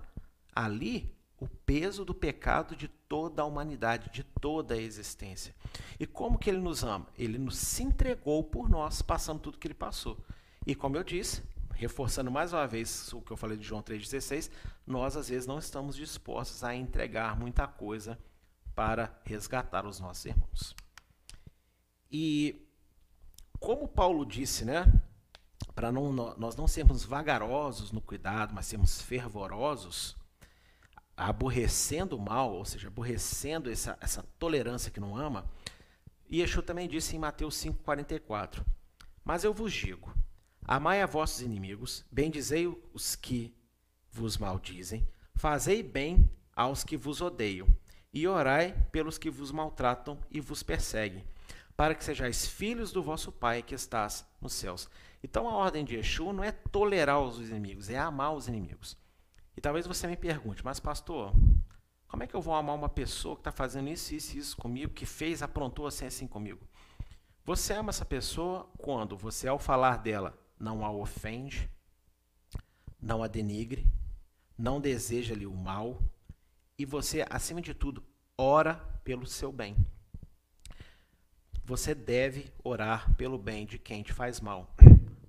ali o peso do pecado de toda a humanidade, de toda a existência. E como que ele nos ama? Ele nos se entregou por nós, passando tudo que ele passou. E como eu disse, reforçando mais uma vez o que eu falei de João 3,16, nós às vezes não estamos dispostos a entregar muita coisa para resgatar os nossos irmãos. E como Paulo disse, né? Para nós não sermos vagarosos no cuidado, mas sermos fervorosos, aborrecendo o mal, ou seja, aborrecendo essa, essa tolerância que não ama, e Yeshua também disse em Mateus 5,44: Mas eu vos digo: amai a vossos inimigos, bendizei os que vos maldizem, fazei bem aos que vos odeiam, e orai pelos que vos maltratam e vos perseguem, para que sejais filhos do vosso Pai que estás nos céus. Então a ordem de Yeshua não é tolerar os inimigos, é amar os inimigos. E talvez você me pergunte, mas pastor, como é que eu vou amar uma pessoa que está fazendo isso, isso, isso comigo, que fez, aprontou assim, assim comigo? Você ama essa pessoa quando você, ao falar dela, não a ofende, não a denigre, não deseja-lhe o mal, e você, acima de tudo, ora pelo seu bem. Você deve orar pelo bem de quem te faz mal.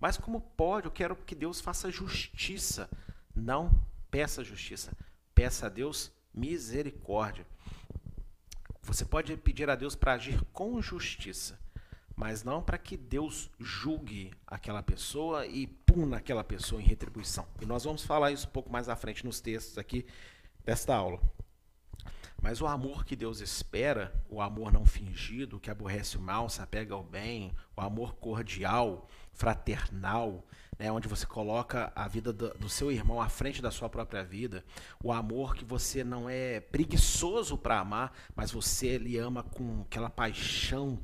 Mas como pode? Eu quero que Deus faça justiça. Não peça justiça, peça a Deus misericórdia. Você pode pedir a Deus para agir com justiça, mas não para que Deus julgue aquela pessoa e puna aquela pessoa em retribuição. E nós vamos falar isso um pouco mais à frente nos textos aqui desta aula. Mas o amor que Deus espera, o amor não fingido, que aborrece o mal, se apega ao bem, o amor cordial, fraternal, né, onde você coloca a vida do, do, seu irmão à frente da sua própria vida, o amor que você não é preguiçoso para amar, mas você lhe ama com aquela paixão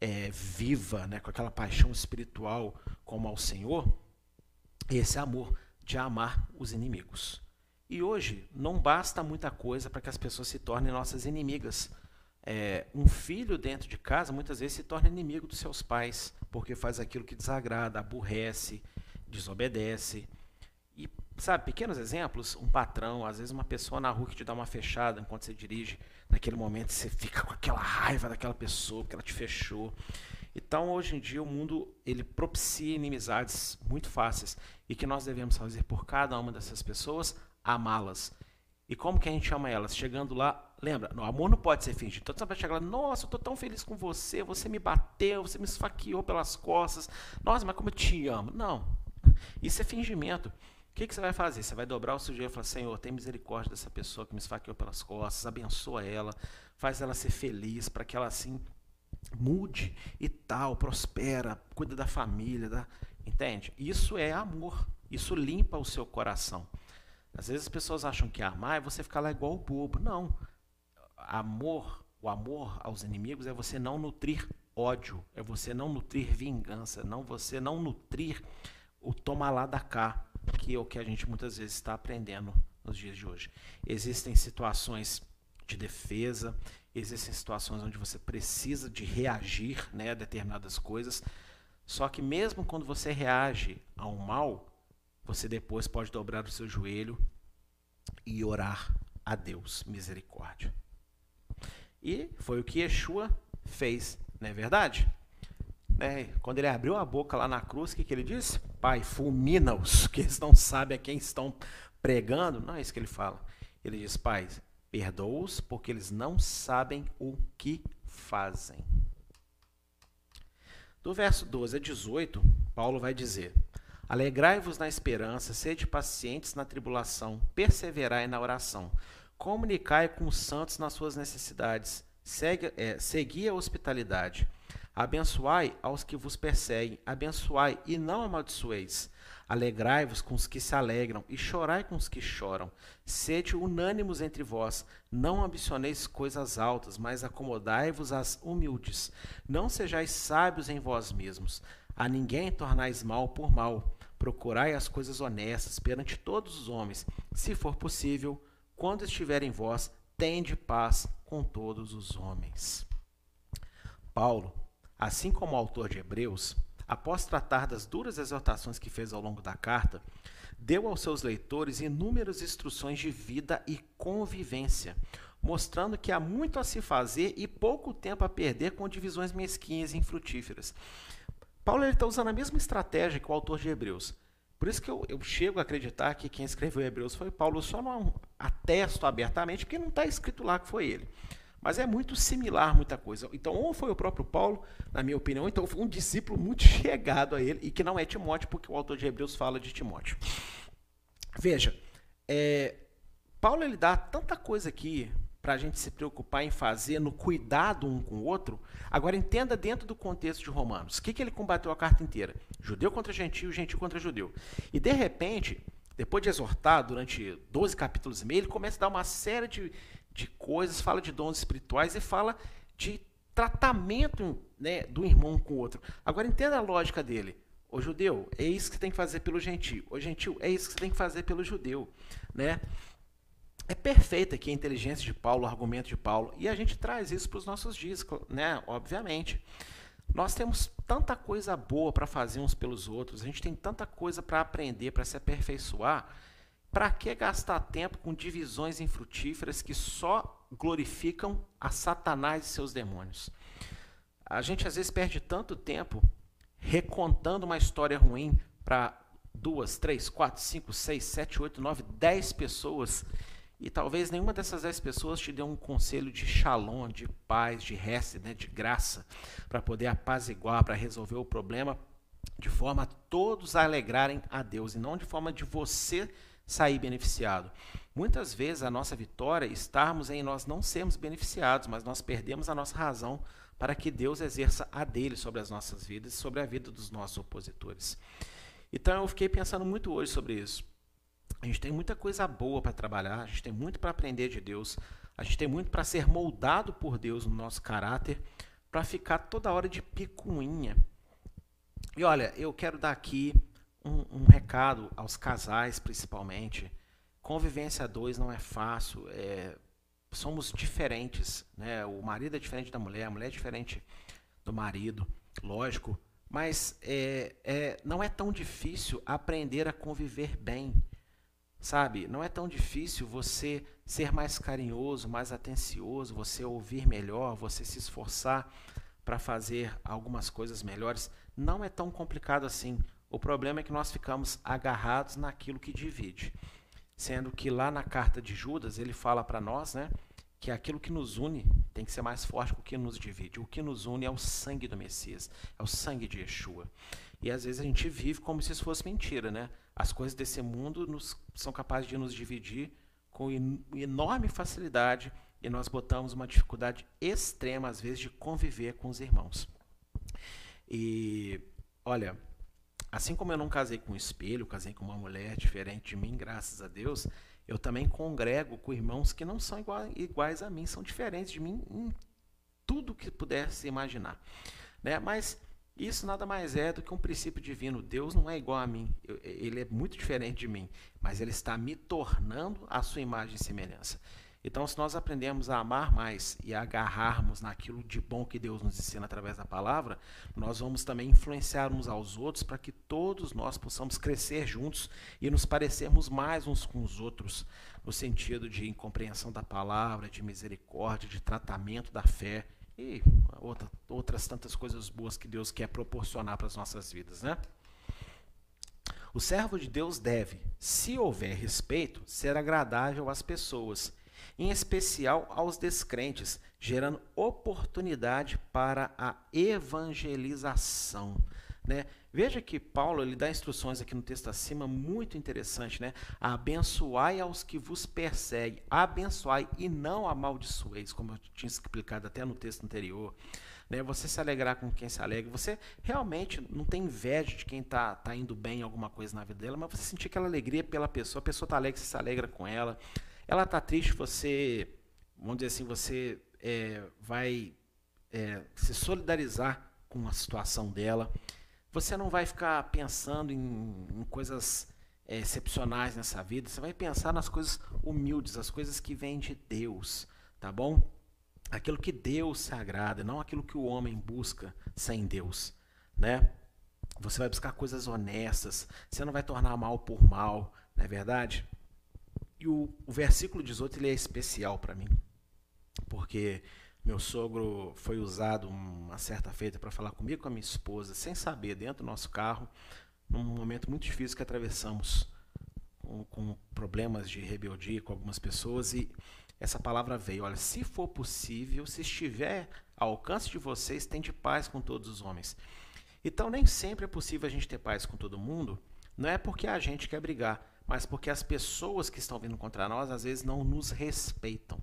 é, viva, né, com aquela paixão espiritual como ao Senhor, esse amor de amar os inimigos. E hoje não basta muita coisa para que as pessoas se tornem nossas inimigas. É, um filho dentro de casa muitas vezes se torna inimigo dos seus pais, porque faz aquilo que desagrada, aborrece, desobedece. E, sabe, pequenos exemplos, um patrão, às vezes uma pessoa na rua que te dá uma fechada enquanto você dirige, naquele momento você fica com aquela raiva daquela pessoa, porque ela te fechou. Então, hoje em dia, o mundo ele propicia inimizades muito fáceis. E que nós devemos fazer por cada uma dessas pessoas? Amá-las. E como que a gente ama elas? Chegando lá, lembra, o amor não pode ser fingido. Então você vai chegar lá, nossa, eu estou tão feliz com você, você me bateu, você me esfaqueou pelas costas. Nossa, mas como eu te amo. Não, isso é fingimento. O que, que você vai fazer? Você vai dobrar o seu joelho e falar: Senhor, tem misericórdia dessa pessoa que me esfaqueou pelas costas, abençoa ela, faz ela ser feliz, para que ela assim mude e tal, prospera, cuida da família, da... entende? Isso é amor, isso limpa o seu coração. Às vezes as pessoas acham que amar é você ficar lá igual o bobo. Não. Amor, o amor aos inimigos é você não nutrir ódio, é você não nutrir vingança, não você não nutrir o toma lá da cá, que é o que a gente muitas vezes está aprendendo nos dias de hoje. Existem situações de defesa, existem situações onde você precisa de reagir né, a determinadas coisas. Só que mesmo quando você reage a um mal, você depois pode dobrar o seu joelho e orar a Deus misericórdia. E foi o que Yeshua fez, não é verdade? Né? Quando ele abriu a boca lá na cruz, o que, que ele disse? Pai, fulmina-os, que eles não sabem a quem estão pregando. Não é isso que ele fala. Ele diz, Pai, perdoa-os, porque eles não sabem o que fazem. Do verso 12 a 18, Paulo vai dizer: Alegrai-vos na esperança, sede pacientes na tribulação, perseverai na oração, comunicai com os santos nas suas necessidades, segue, é, segui a hospitalidade. Abençoai aos que vos perseguem, abençoai e não amaldiçoeis. Alegrai-vos com os que se alegram e chorai com os que choram. Sede unânimos entre vós, não ambicioneis coisas altas, mas acomodai-vos às humildes. Não sejais sábios em vós mesmos. A ninguém tornais mal por mal. Procurai as coisas honestas perante todos os homens. Se for possível, quando estiver em vós, tende paz com todos os homens. Paulo Assim como o autor de Hebreus, após tratar das duras exortações que fez ao longo da carta, deu aos seus leitores inúmeras instruções de vida e convivência, mostrando que há muito a se fazer e pouco tempo a perder com divisões mesquinhas e infrutíferas. Paulo está usando a mesma estratégia que o autor de Hebreus. Por isso que eu, eu chego a acreditar que quem escreveu Hebreus foi Paulo. Só não atesto abertamente porque não está escrito lá que foi ele. Mas é muito similar muita coisa. Então, ou foi o próprio Paulo, na minha opinião, então foi um discípulo muito chegado a ele, e que não é Timóteo, porque o autor de Hebreus fala de Timóteo. Veja, é, Paulo ele dá tanta coisa aqui para a gente se preocupar em fazer, no cuidado um com o outro. Agora, entenda dentro do contexto de Romanos. O que, que ele combateu a carta inteira? Judeu contra gentio, gentil contra judeu. E, de repente, depois de exortar durante 12 capítulos e meio, ele começa a dar uma série de, de coisas, fala de dons espirituais e fala de tratamento né, do irmão com o outro. Agora entenda a lógica dele. O judeu, é isso que você tem que fazer pelo gentil. O gentil, é isso que você tem que fazer pelo judeu. Né? É perfeita aqui a inteligência de Paulo, o argumento de Paulo, e a gente traz isso para os nossos dias, né? obviamente. Nós temos tanta coisa boa para fazer uns pelos outros, a gente tem tanta coisa para aprender, para se aperfeiçoar, para que gastar tempo com divisões infrutíferas que só glorificam a Satanás e seus demônios? A gente às vezes perde tanto tempo recontando uma história ruim para duas, três, quatro, cinco, seis, sete, oito, nove, dez pessoas E talvez nenhuma dessas dez pessoas te dê um conselho de shalom, de paz, de resto, né, de graça, para poder apaziguar, para resolver o problema, de forma a todos alegrarem a Deus, e não de forma de você sair beneficiado. Muitas vezes a nossa vitória estarmos em nós não sermos beneficiados, mas nós perdemos a nossa razão para que Deus exerça a dele sobre as nossas vidas e sobre a vida dos nossos opositores. Então eu fiquei pensando muito hoje sobre isso. A gente tem muita coisa boa para trabalhar, a gente tem muito para aprender de Deus, a gente tem muito para ser moldado por Deus no nosso caráter, para ficar toda hora de picuinha. E olha, eu quero dar aqui um, um recado aos casais, principalmente. Convivência a dois não é fácil, é, somos diferentes, né? O marido é diferente da mulher, a mulher é diferente do marido, lógico, mas é, é, não é tão difícil aprender a conviver bem, sabe? Não é tão difícil você ser mais carinhoso, mais atencioso, você ouvir melhor, você se esforçar para fazer algumas coisas melhores. Não é tão complicado assim. O problema é que nós ficamos agarrados naquilo que divide. Sendo que lá na carta de Judas, ele fala para nós, né? que aquilo que nos une tem que ser mais forte que o que nos divide. O que nos une é o sangue do Messias, é o sangue de Yeshua. E às vezes a gente vive como se isso fosse mentira, né? As coisas desse mundo nos, são capazes de nos dividir com enorme facilidade e nós botamos uma dificuldade extrema, às vezes, de conviver com os irmãos. E, olha, assim como eu não casei com um espelho, casei com uma mulher diferente de mim, graças a Deus, eu também congrego com irmãos que não são iguais, iguais a mim, são diferentes de mim em tudo que pudesse imaginar. Né? Mas isso nada mais é do que um princípio divino. Deus não é igual a mim, ele é muito diferente de mim, mas ele está me tornando a sua imagem e semelhança. Então, se nós aprendemos a amar mais e a agarrarmos naquilo de bom que Deus nos ensina através da palavra, nós vamos também influenciar uns aos outros para que todos nós possamos crescer juntos e nos parecermos mais uns com os outros, no sentido de compreensão da palavra, de misericórdia, de tratamento da fé e outra, outras tantas coisas boas que Deus quer proporcionar para as nossas vidas, né? O servo de Deus deve, se houver respeito, ser agradável às pessoas em especial aos descrentes, gerando oportunidade para a evangelização. Né? Veja que Paulo ele dá instruções aqui no texto acima muito interessante, né? Abençoai aos que vos perseguem, abençoai e não amaldiçoeis, como eu tinha explicado até no texto anterior. Né? Você se alegrar com quem se alegra, você realmente não tem inveja de quem está tá indo bem em alguma coisa na vida dela, mas você sentir aquela alegria pela pessoa, a pessoa está alegre, você se alegra com ela. Ela está triste, você, vamos dizer assim, você é, vai é, se solidarizar com a situação dela. Você não vai ficar pensando em, em coisas é, excepcionais nessa vida. Você vai pensar nas coisas humildes, as coisas que vêm de Deus, tá bom? Aquilo que Deus se agrada, não aquilo que o homem busca sem Deus, né? Você vai buscar coisas honestas. Você não vai tornar mal por mal, não é verdade? E o, o versículo 18 ele é especial para mim, porque meu sogro foi usado uma certa feita para falar comigo com a minha esposa, sem saber, dentro do nosso carro, num momento muito difícil que atravessamos, com, com problemas de rebeldia com algumas pessoas, e essa palavra veio: olha, se for possível, se estiver ao alcance de vocês, tende paz com todos os homens. Então, nem sempre é possível a gente ter paz com todo mundo, não é porque a gente quer brigar, mas porque as pessoas que estão vindo contra nós às vezes não nos respeitam.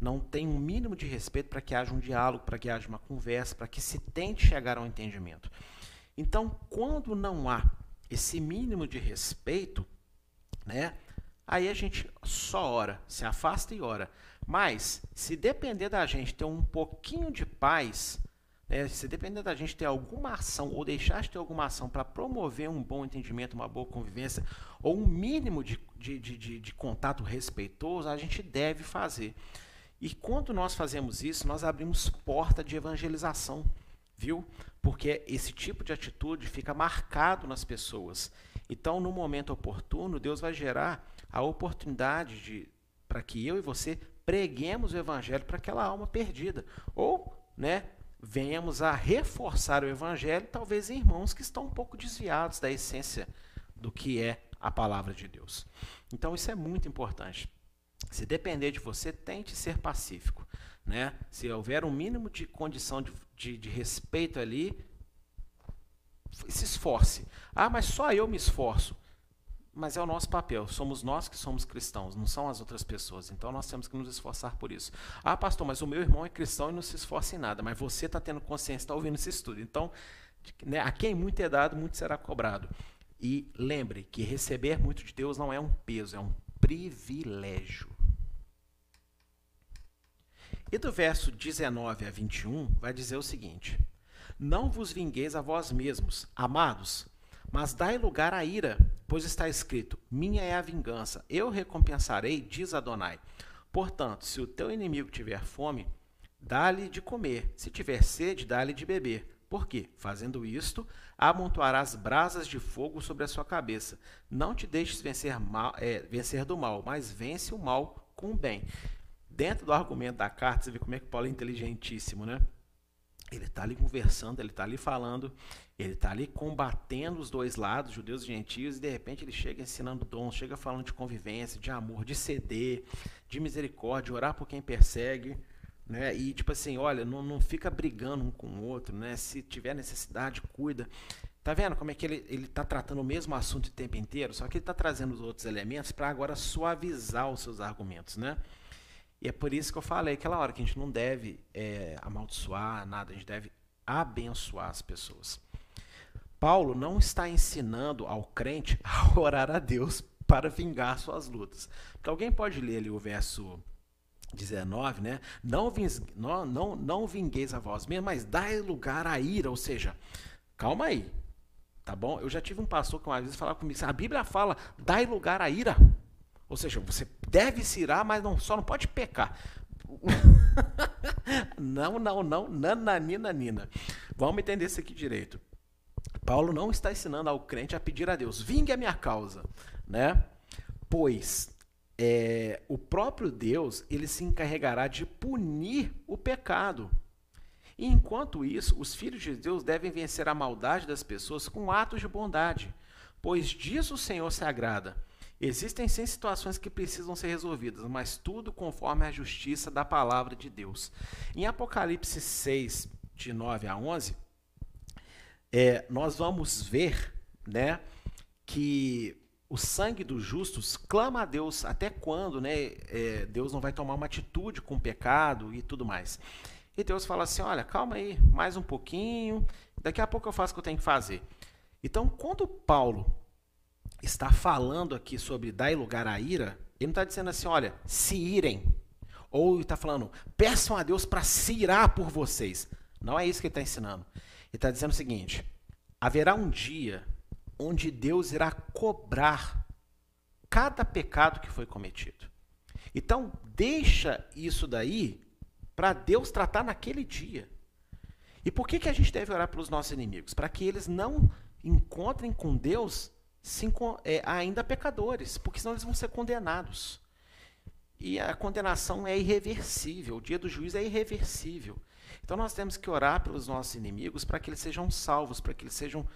Não tem um mínimo de respeito para que haja um diálogo, para que haja uma conversa, para que se tente chegar ao entendimento. Então, quando não há esse mínimo de respeito, né, aí a gente só ora, se afasta e ora. Mas, se depender da gente ter um pouquinho de paz, né, se depender da gente ter alguma ação ou deixar de ter alguma ação para promover um bom entendimento, uma boa convivência, ou um mínimo de, de, de, de, contato respeitoso, a gente deve fazer. E quando nós fazemos isso, nós abrimos porta de evangelização, viu? Porque esse tipo de atitude fica marcado nas pessoas. Então, no momento oportuno, Deus vai gerar a oportunidade de para que eu e você preguemos o evangelho para aquela alma perdida. Ou, né, venhamos a reforçar o evangelho, talvez em irmãos que estão um pouco desviados da essência do que é a palavra de Deus. Então isso é muito importante. Se depender de você, tente ser pacífico. Né? Se houver um mínimo de condição de, de, de respeito ali, se esforce. Ah, mas só eu me esforço. Mas é o nosso papel. Somos nós que somos cristãos, não são as outras pessoas. Então nós temos que nos esforçar por isso. Ah, pastor, mas o meu irmão é cristão e não se esforça em nada. Mas você está tendo consciência, está ouvindo esse estudo. Então, né, a quem muito é dado, muito será cobrado. E lembre que receber muito de Deus não é um peso, é um privilégio. E do verso 19 a 21 vai dizer o seguinte: Não vos vingueis a vós mesmos, amados, mas dai lugar à ira, pois está escrito: Minha é a vingança, eu recompensarei, diz Adonai. Portanto, se o teu inimigo tiver fome, dá-lhe de comer, se tiver sede, dá-lhe de beber. Por quê? Fazendo isto, amontoarás brasas de fogo sobre a sua cabeça. Não te deixes vencer, mal, é, vencer do mal, mas vence o mal com o bem. Dentro do argumento da carta, você vê como é que Paulo é inteligentíssimo, né? Ele está ali conversando, ele está ali falando, ele está ali combatendo os dois lados, judeus e gentios, e de repente ele chega ensinando dons, chega falando de convivência, de amor, de ceder, de misericórdia, orar por quem persegue. Né? E tipo assim, olha, não, não fica brigando um com o outro, né? Se tiver necessidade, cuida. Tá vendo como é que ele ele está tratando o mesmo assunto o tempo inteiro, só que ele está trazendo os outros elementos para agora suavizar os seus argumentos, né? E é por isso que eu falei aquela hora que a gente não deve é, amaldiçoar nada, a gente deve abençoar as pessoas. Paulo não está ensinando ao crente a orar a Deus para vingar suas lutas. Porque alguém pode ler ali o verso 19, né? Não, não, não, não vingueis a vós mesmo, mas dai lugar à ira, ou seja, calma aí, tá bom? Eu já tive um pastor que uma vez falava comigo, a Bíblia fala, dai lugar à ira. Ou seja, você deve se irar, mas não, só não pode pecar. não, não, não, nananina, nina. Vamos entender isso aqui direito. Paulo não está ensinando ao crente a pedir a Deus, vingue a minha causa, né? Pois é, o próprio Deus ele se encarregará de punir o pecado. E enquanto isso, os filhos de Deus devem vencer a maldade das pessoas com atos de bondade, pois disso o Senhor se agrada. Existem sim situações que precisam ser resolvidas, mas tudo conforme a justiça da palavra de Deus. Em Apocalipse 6, de 9 a 11, é, nós vamos ver né, que o sangue dos justos clama a Deus até quando né, é, Deus não vai tomar uma atitude com o pecado e tudo mais. E Deus fala assim: olha, calma aí, mais um pouquinho, daqui a pouco eu faço o que eu tenho que fazer. Então, quando Paulo está falando aqui sobre dar lugar à ira, ele não está dizendo assim, olha, se irem. Ou está falando, peçam a Deus para se irar por vocês. Não é isso que ele está ensinando. Ele está dizendo o seguinte: haverá um dia onde Deus irá cobrar cada pecado que foi cometido. Então, deixa isso daí para Deus tratar naquele dia. E por que, que a gente deve orar pelos nossos inimigos? Para que eles não encontrem com Deus é, ainda pecadores, porque senão eles vão ser condenados. E a condenação é irreversível, o dia do juízo é irreversível. Então nós temos que orar pelos nossos inimigos para que eles sejam salvos, para que eles sejam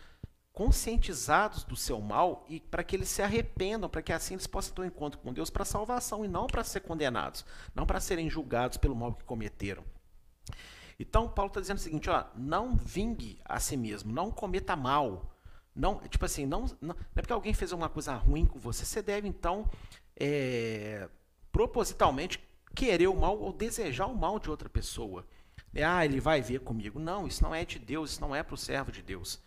conscientizados do seu mal e para que eles se arrependam, para que assim eles possam ter um encontro com Deus para salvação e não para ser condenados, não para serem julgados pelo mal que cometeram. Então Paulo está dizendo o seguinte: ó, não vingue a si mesmo, não cometa mal, não, tipo assim, não, não, não é porque alguém fez uma coisa ruim com você. Você deve, então, é, propositalmente querer o mal ou desejar o mal de outra pessoa. É, ah, ele vai ver comigo. Não, isso não é de Deus, isso não é para o servo de Deus.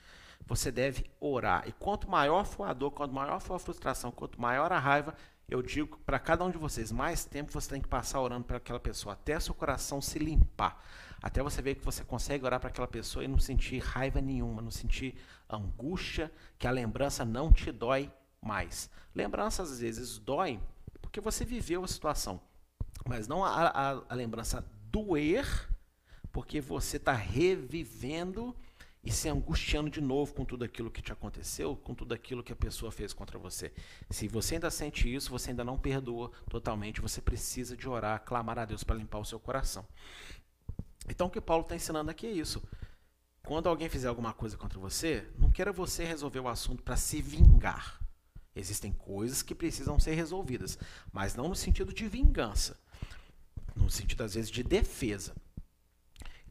Você deve orar. E quanto maior for a dor, quanto maior for a frustração, quanto maior a raiva, eu digo para cada um de vocês, mais tempo você tem que passar orando para aquela pessoa, até seu coração se limpar. Até você ver que você consegue orar para aquela pessoa e não sentir raiva nenhuma, não sentir angústia, que a lembrança não te dói mais. Lembranças às vezes doem porque você viveu a situação, mas não a, a, a lembrança doer porque você está revivendo e se angustiando de novo com tudo aquilo que te aconteceu, com tudo aquilo que a pessoa fez contra você. Se você ainda sente isso, você ainda não perdoa totalmente, você precisa de orar, clamar a Deus para limpar o seu coração. Então o que Paulo está ensinando aqui é isso. Quando alguém fizer alguma coisa contra você, não queira você resolver o assunto para se vingar. Existem coisas que precisam ser resolvidas, mas não no sentido de vingança, no sentido às vezes de defesa.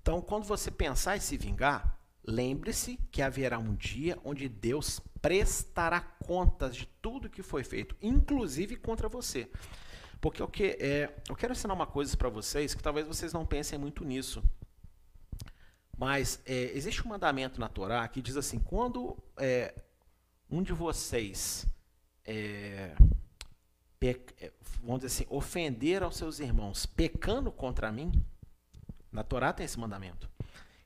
Então, quando você pensar em se vingar, lembre-se que haverá um dia onde Deus prestará contas de tudo que foi feito, inclusive contra você. Porque o que é, eu quero ensinar uma coisa para vocês que talvez vocês não pensem muito nisso. Mas é, existe um mandamento na Torá que diz assim: quando é, um de vocês é, é, vamos dizer assim, ofender aos seus irmãos pecando contra mim, na Torá tem esse mandamento.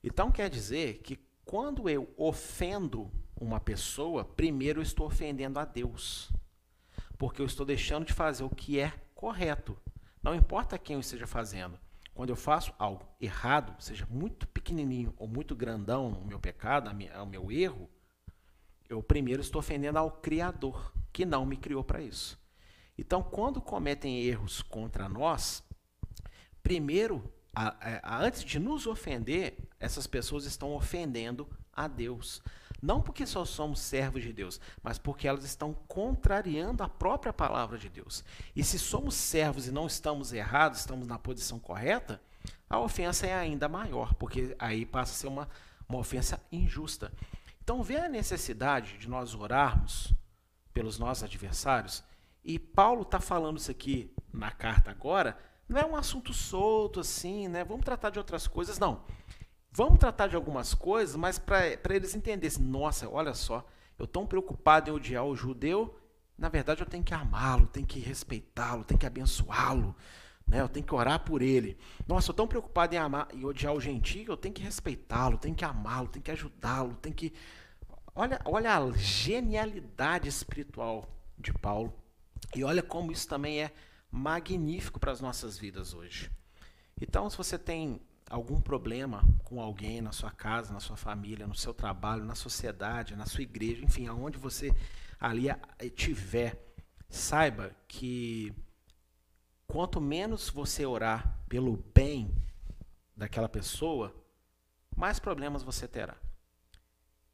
Então quer dizer que quando eu ofendo uma pessoa, primeiro eu estou ofendendo a Deus. Porque eu estou deixando de fazer o que é correto. Não importa quem eu esteja fazendo. Quando eu faço algo errado, seja muito pequenininho ou muito grandão o meu pecado, o meu erro, eu primeiro estou ofendendo ao Criador, que não me criou para isso. Então, quando cometem erros contra nós, primeiro, a, a, antes de nos ofender, essas pessoas estão ofendendo a Deus. Não porque só somos servos de Deus, mas porque elas estão contrariando a própria palavra de Deus. E se somos servos e não estamos errados, estamos na posição correta, a ofensa é ainda maior, porque aí passa a ser uma, uma ofensa injusta. Então, vê a necessidade de nós orarmos pelos nossos adversários, e Paulo está falando isso aqui na carta agora, não é um assunto solto assim, né? Vamos tratar de outras coisas, não. Vamos tratar de algumas coisas, mas para eles entenderem, nossa, olha só, eu tão preocupado em odiar o judeu, na verdade eu tenho que amá-lo, tenho que respeitá-lo, tenho que abençoá-lo, né? eu tenho que orar por ele. Nossa, eu tão preocupado em amar e odiar o gentio, eu tenho que respeitá-lo, tenho que amá-lo, tenho que ajudá-lo, tenho que. Olha, olha a genialidade espiritual de Paulo. E olha como isso também é magnífico para as nossas vidas hoje. Então, se você tem algum problema com alguém na sua casa, na sua família, no seu trabalho, na sociedade, na sua igreja, enfim, aonde você ali tiver, saiba que quanto menos você orar pelo bem daquela pessoa, mais problemas você terá.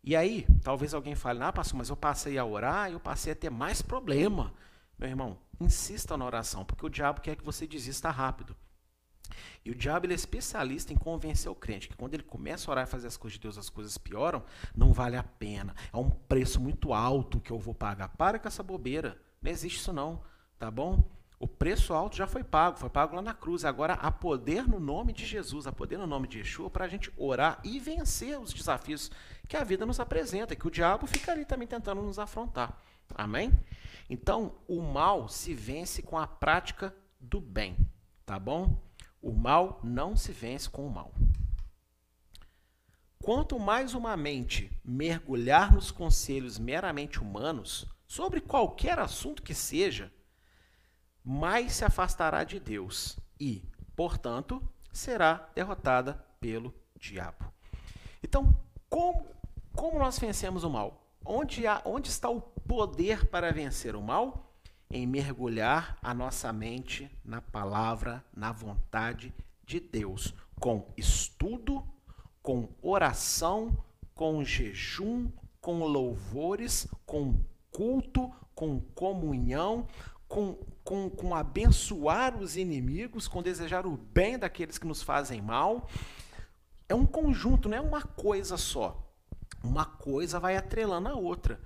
E aí, talvez alguém fale, ah, pastor, mas eu passei a orar e eu passei a ter mais problema. Meu irmão, insista na oração, porque o diabo quer que você desista rápido. E o diabo é especialista em convencer o crente que quando ele começa a orar e fazer as coisas de Deus, as coisas pioram, não vale a pena. É um preço muito alto que eu vou pagar. Para com essa bobeira. Não existe isso não, tá bom? O preço alto já foi pago, foi pago lá na cruz. Agora há poder no nome de Jesus, há poder no nome de Yeshua para a gente orar e vencer os desafios que a vida nos apresenta, que o diabo fica ali também tentando nos afrontar. Amém? Então, o mal se vence com a prática do bem, tá bom? O mal não se vence com o mal. Quanto mais uma mente mergulhar nos conselhos meramente humanos, sobre qualquer assunto que seja, mais se afastará de Deus e, portanto, será derrotada pelo diabo. Então, como, como nós vencemos o mal? Onde, há, onde está o poder para vencer o mal? Em mergulhar a nossa mente na palavra, na vontade de Deus, com estudo, com oração, com jejum, com louvores, com culto, com comunhão, com, com, com abençoar os inimigos, com desejar o bem daqueles que nos fazem mal. É um conjunto, não é uma coisa só. Uma coisa vai atrelando a outra.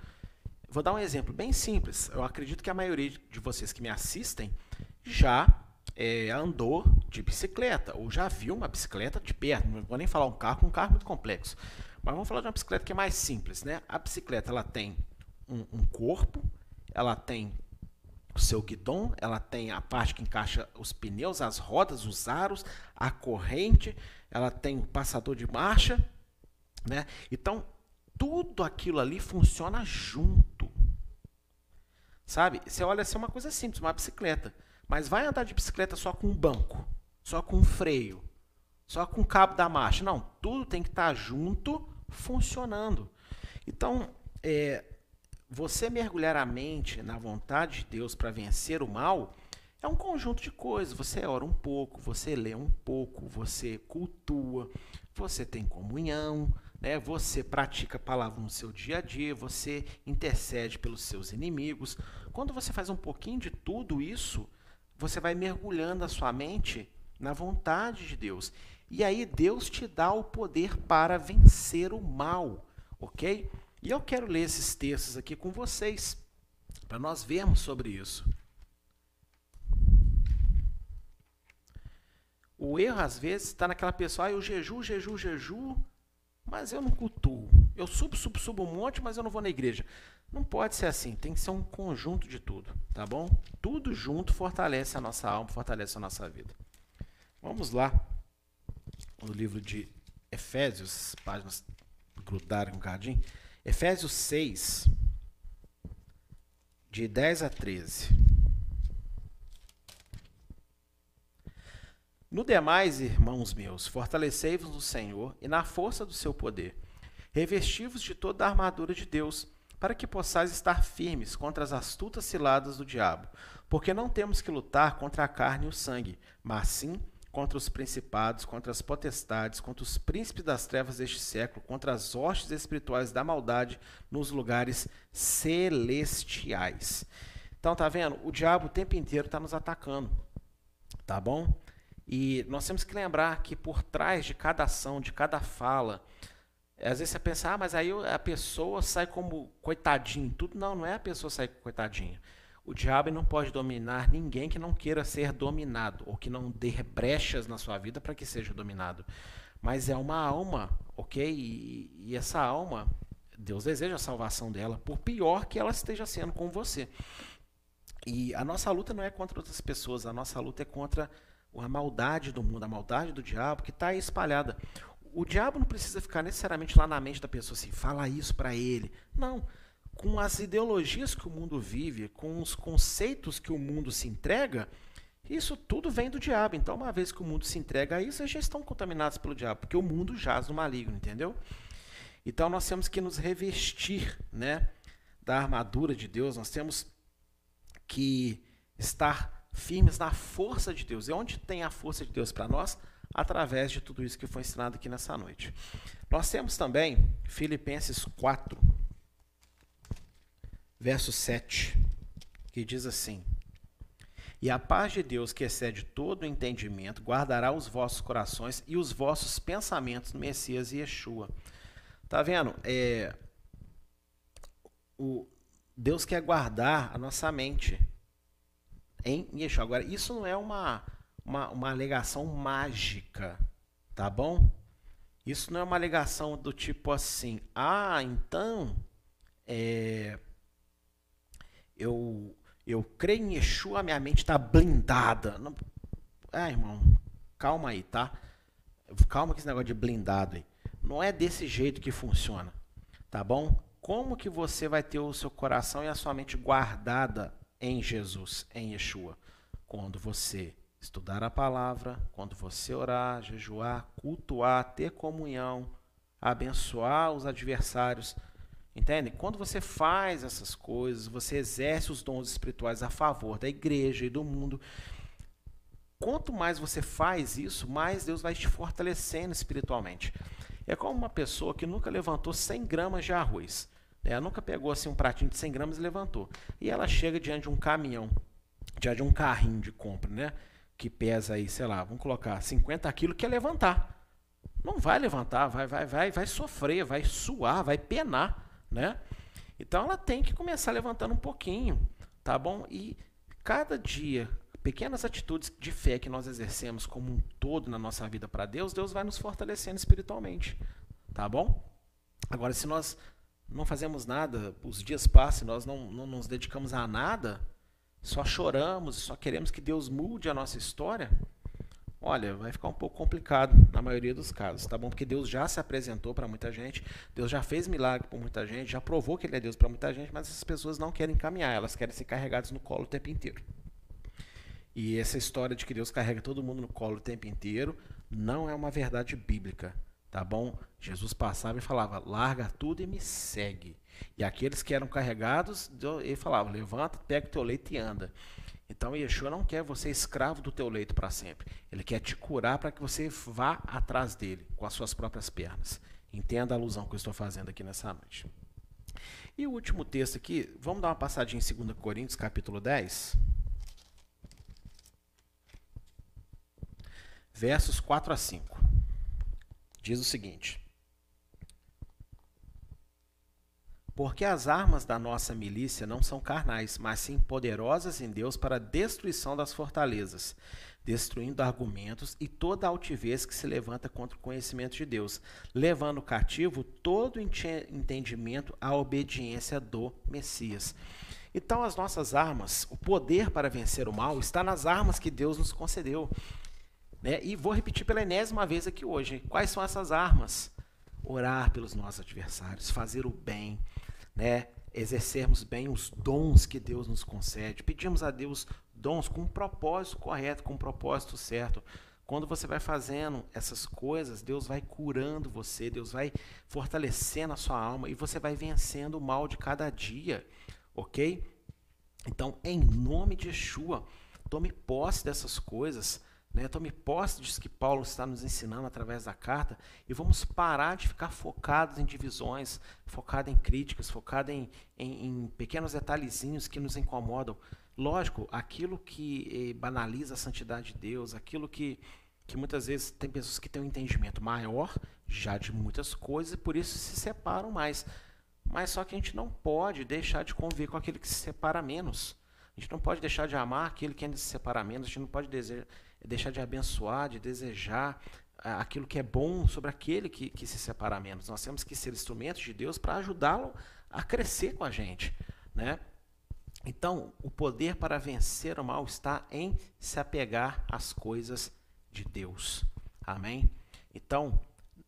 Vou dar um exemplo bem simples. Eu acredito que a maioria de vocês que me assistem já é, andou de bicicleta ou já viu uma bicicleta de perto. Não vou nem falar um carro, um carro é muito complexo. Mas vamos falar de uma bicicleta que é mais simples, né? A bicicleta ela tem um, um corpo, ela tem o seu guidão, ela tem a parte que encaixa os pneus, as rodas, os aros, a corrente, ela tem o passador de marcha, né? Então tudo aquilo ali funciona junto. Sabe? Você olha assim, uma coisa simples, uma bicicleta. Mas vai andar de bicicleta só com um banco, só com um freio, só com o cabo da marcha. Não, tudo tem que estar junto, funcionando. Então, é, você mergulhar a mente na vontade de Deus para vencer o mal é um conjunto de coisas. Você ora um pouco, você lê um pouco, você cultua, você tem comunhão, né? Você pratica a palavra no seu dia a dia, você intercede pelos seus inimigos. Quando você faz um pouquinho de tudo isso, você vai mergulhando a sua mente na vontade de Deus. E aí Deus te dá o poder para vencer o mal, ok? E eu quero ler esses textos aqui com vocês, para nós vermos sobre isso. O erro, às vezes, está naquela pessoa, ah, eu jeju, jeju, jeju, mas eu não cultuo. Eu subo, subo, subo um monte, mas eu não vou na igreja. Não pode ser assim, tem que ser um conjunto de tudo, tá bom? Tudo junto fortalece a nossa alma, fortalece a nossa vida. Vamos lá, no livro de Efésios, páginas grudaram um bocadinho. Efésios 6, de 10 a 13. No demais, irmãos meus, fortalecei-vos no Senhor e na força do seu poder. Revesti-vos de toda a armadura de Deus, para que possais estar firmes contra as astutas ciladas do diabo. Porque não temos que lutar contra a carne e o sangue, mas sim contra os principados, contra as potestades, contra os príncipes das trevas deste século, contra as hostes espirituais da maldade nos lugares celestiais. Então, tá vendo? O diabo o tempo inteiro está nos atacando. Tá bom? E nós temos que lembrar que por trás de cada ação, de cada fala, às vezes você pensa, ah, mas aí a pessoa sai como coitadinho, tudo. Não, não é a pessoa sair coitadinha. O diabo não pode dominar ninguém que não queira ser dominado, ou que não dê brechas na sua vida para que seja dominado. Mas é uma alma, ok? E, e essa alma, Deus deseja a salvação dela, por pior que ela esteja sendo com você. E a nossa luta não é contra outras pessoas, a nossa luta é contra a maldade do mundo, a maldade do diabo que está espalhada. O diabo não precisa ficar necessariamente lá na mente da pessoa assim, fala isso para ele. Não. Com as ideologias que o mundo vive, com os conceitos que o mundo se entrega, isso tudo vem do diabo. Então, uma vez que o mundo se entrega a isso, eles já estão contaminados pelo diabo, porque o mundo jaz no maligno, entendeu? Então, nós temos que nos revestir né, da armadura de Deus, nós temos que estar firmes na força de Deus. E onde tem a força de Deus para nós? Através de tudo isso que foi ensinado aqui nessa noite. Nós temos também Filipenses 4, verso 7, que diz assim: E a paz de Deus, que excede todo o entendimento, guardará os vossos corações e os vossos pensamentos no Messias e Yeshua. Tá vendo? É, o, Deus quer guardar a nossa mente em Yeshua. Agora, isso não é uma, uma, uma alegação mágica, tá bom? Isso não é uma alegação do tipo assim, ah, então é, eu, eu creio em Yeshua, minha mente está blindada. Não, ah, irmão, calma aí, tá? Calma com esse negócio de blindado aí. Não é desse jeito que funciona, tá bom? Como que você vai ter o seu coração e a sua mente guardada em Jesus, em Yeshua. Quando você estudar a palavra, quando você orar, jejuar, cultuar, ter comunhão, abençoar os adversários, entende? Quando você faz essas coisas, você exerce os dons espirituais a favor da igreja e do mundo. Quanto mais você faz isso, mais Deus vai te fortalecendo espiritualmente. É como uma pessoa que nunca levantou 100 gramas de arroz. Né? Ela nunca pegou assim um pratinho de 100 gramas e levantou. E ela chega diante de um caminhão, diante de um carrinho de compra, né? Que pesa aí, sei lá, vamos colocar 50 quilos, quer levantar. Não vai levantar, vai, vai, vai, vai sofrer, vai suar, vai penar, né? Então ela tem que começar levantando um pouquinho, tá bom? E cada dia, pequenas atitudes de fé que nós exercemos como um todo na nossa vida para Deus, Deus vai nos fortalecendo espiritualmente, tá bom? Agora, se nós não fazemos nada, os dias passam, nós não, não nos dedicamos a nada, só choramos, só queremos que Deus mude a nossa história, olha, vai ficar um pouco complicado na maioria dos casos, tá bom? Porque Deus já se apresentou para muita gente, Deus já fez milagre para muita gente, já provou que Ele é Deus para muita gente, mas essas pessoas não querem caminhar, elas querem ser carregadas no colo o tempo inteiro. E essa história de que Deus carrega todo mundo no colo o tempo inteiro não é uma verdade bíblica. Tá bom? Jesus passava e falava: larga tudo e me segue. E aqueles que eram carregados, ele falava: levanta, pega o teu leito e anda. Então Yeshua não quer você escravo do teu leito para sempre. Ele quer te curar para que você vá atrás dele com as suas próprias pernas. Entenda a alusão que eu estou fazendo aqui nessa noite. E o último texto aqui, vamos dar uma passadinha em 2 Coríntios, capítulo 10. Versos 4 a 5. Diz o seguinte: Porque as armas da nossa milícia não são carnais, mas sim poderosas em Deus para a destruição das fortalezas, destruindo argumentos e toda altivez que se levanta contra o conhecimento de Deus, levando cativo todo entendimento à obediência do Messias. Então, as nossas armas, o poder para vencer o mal, está nas armas que Deus nos concedeu. Né? E vou repetir pela enésima vez aqui hoje. Quais são essas armas? Orar pelos nossos adversários, fazer o bem, né, exercermos bem os dons que Deus nos concede. Pedimos a Deus dons com um propósito correto, com um propósito certo. Quando você vai fazendo essas coisas, Deus vai curando você, Deus vai fortalecendo a sua alma e você vai vencendo o mal de cada dia, ok? Então, em nome de Yeshua, tome posse dessas coisas, né? Tome posse disso que Paulo está nos ensinando através da carta e vamos parar de ficar focados em divisões, focados em críticas, focados em, em, em, pequenos detalhezinhos que nos incomodam. Lógico, aquilo que eh, banaliza a santidade de Deus, aquilo que, que muitas vezes tem pessoas que têm um entendimento maior já de muitas coisas e por isso se separam mais. Mas só que a gente não pode deixar de conviver com aquele que se separa menos. A gente não pode deixar de amar aquele que ainda se separa menos, a gente não pode desejar deixar de abençoar, de desejar ah, aquilo que é bom sobre aquele que, que se separa menos. Nós temos que ser instrumentos de Deus para ajudá-lo a crescer com a gente, né? Então, o poder para vencer o mal está em se apegar às coisas de Deus. Amém? Então,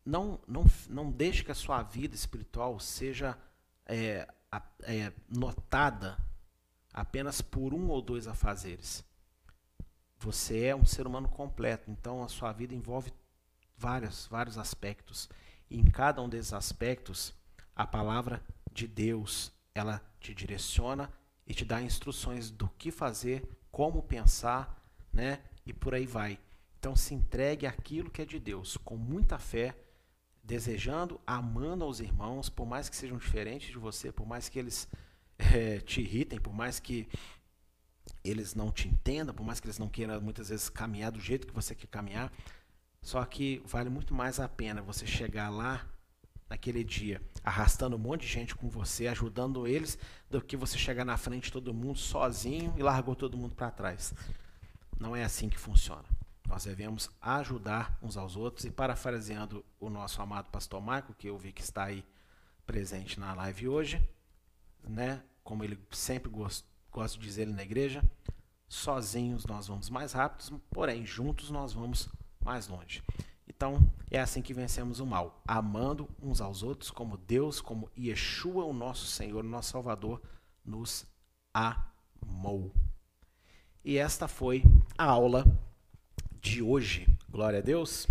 não, não, não deixe que a sua vida espiritual seja é, é, notada apenas por um ou dois afazeres. Você é um ser humano completo, então a sua vida envolve vários, vários aspectos. E em cada um desses aspectos, a palavra de Deus, ela te direciona e te dá instruções do que fazer, como pensar, né? E por aí vai. Então se entregue àquilo que é de Deus, com muita fé, desejando, amando aos irmãos, por mais que sejam diferentes de você, por mais que eles é, te irritem, por mais que eles não te entendam, por mais que eles não queiram muitas vezes caminhar do jeito que você quer caminhar. Só que vale muito mais a pena você chegar lá naquele dia, arrastando um monte de gente com você, ajudando eles, do que você chegar na frente de todo mundo sozinho e largou todo mundo para trás. Não é assim que funciona. Nós devemos ajudar uns aos outros e parafraseando o nosso amado pastor Marco, que eu vi que está aí presente na live hoje, né? Como ele sempre gostou gosto de dizer ele na igreja, sozinhos nós vamos mais rápidos, porém juntos nós vamos mais longe. Então, é assim que vencemos o mal, amando uns aos outros como Deus, como Yeshua, o nosso Senhor, o nosso Salvador, nos amou. E esta foi a aula de hoje. Glória a Deus.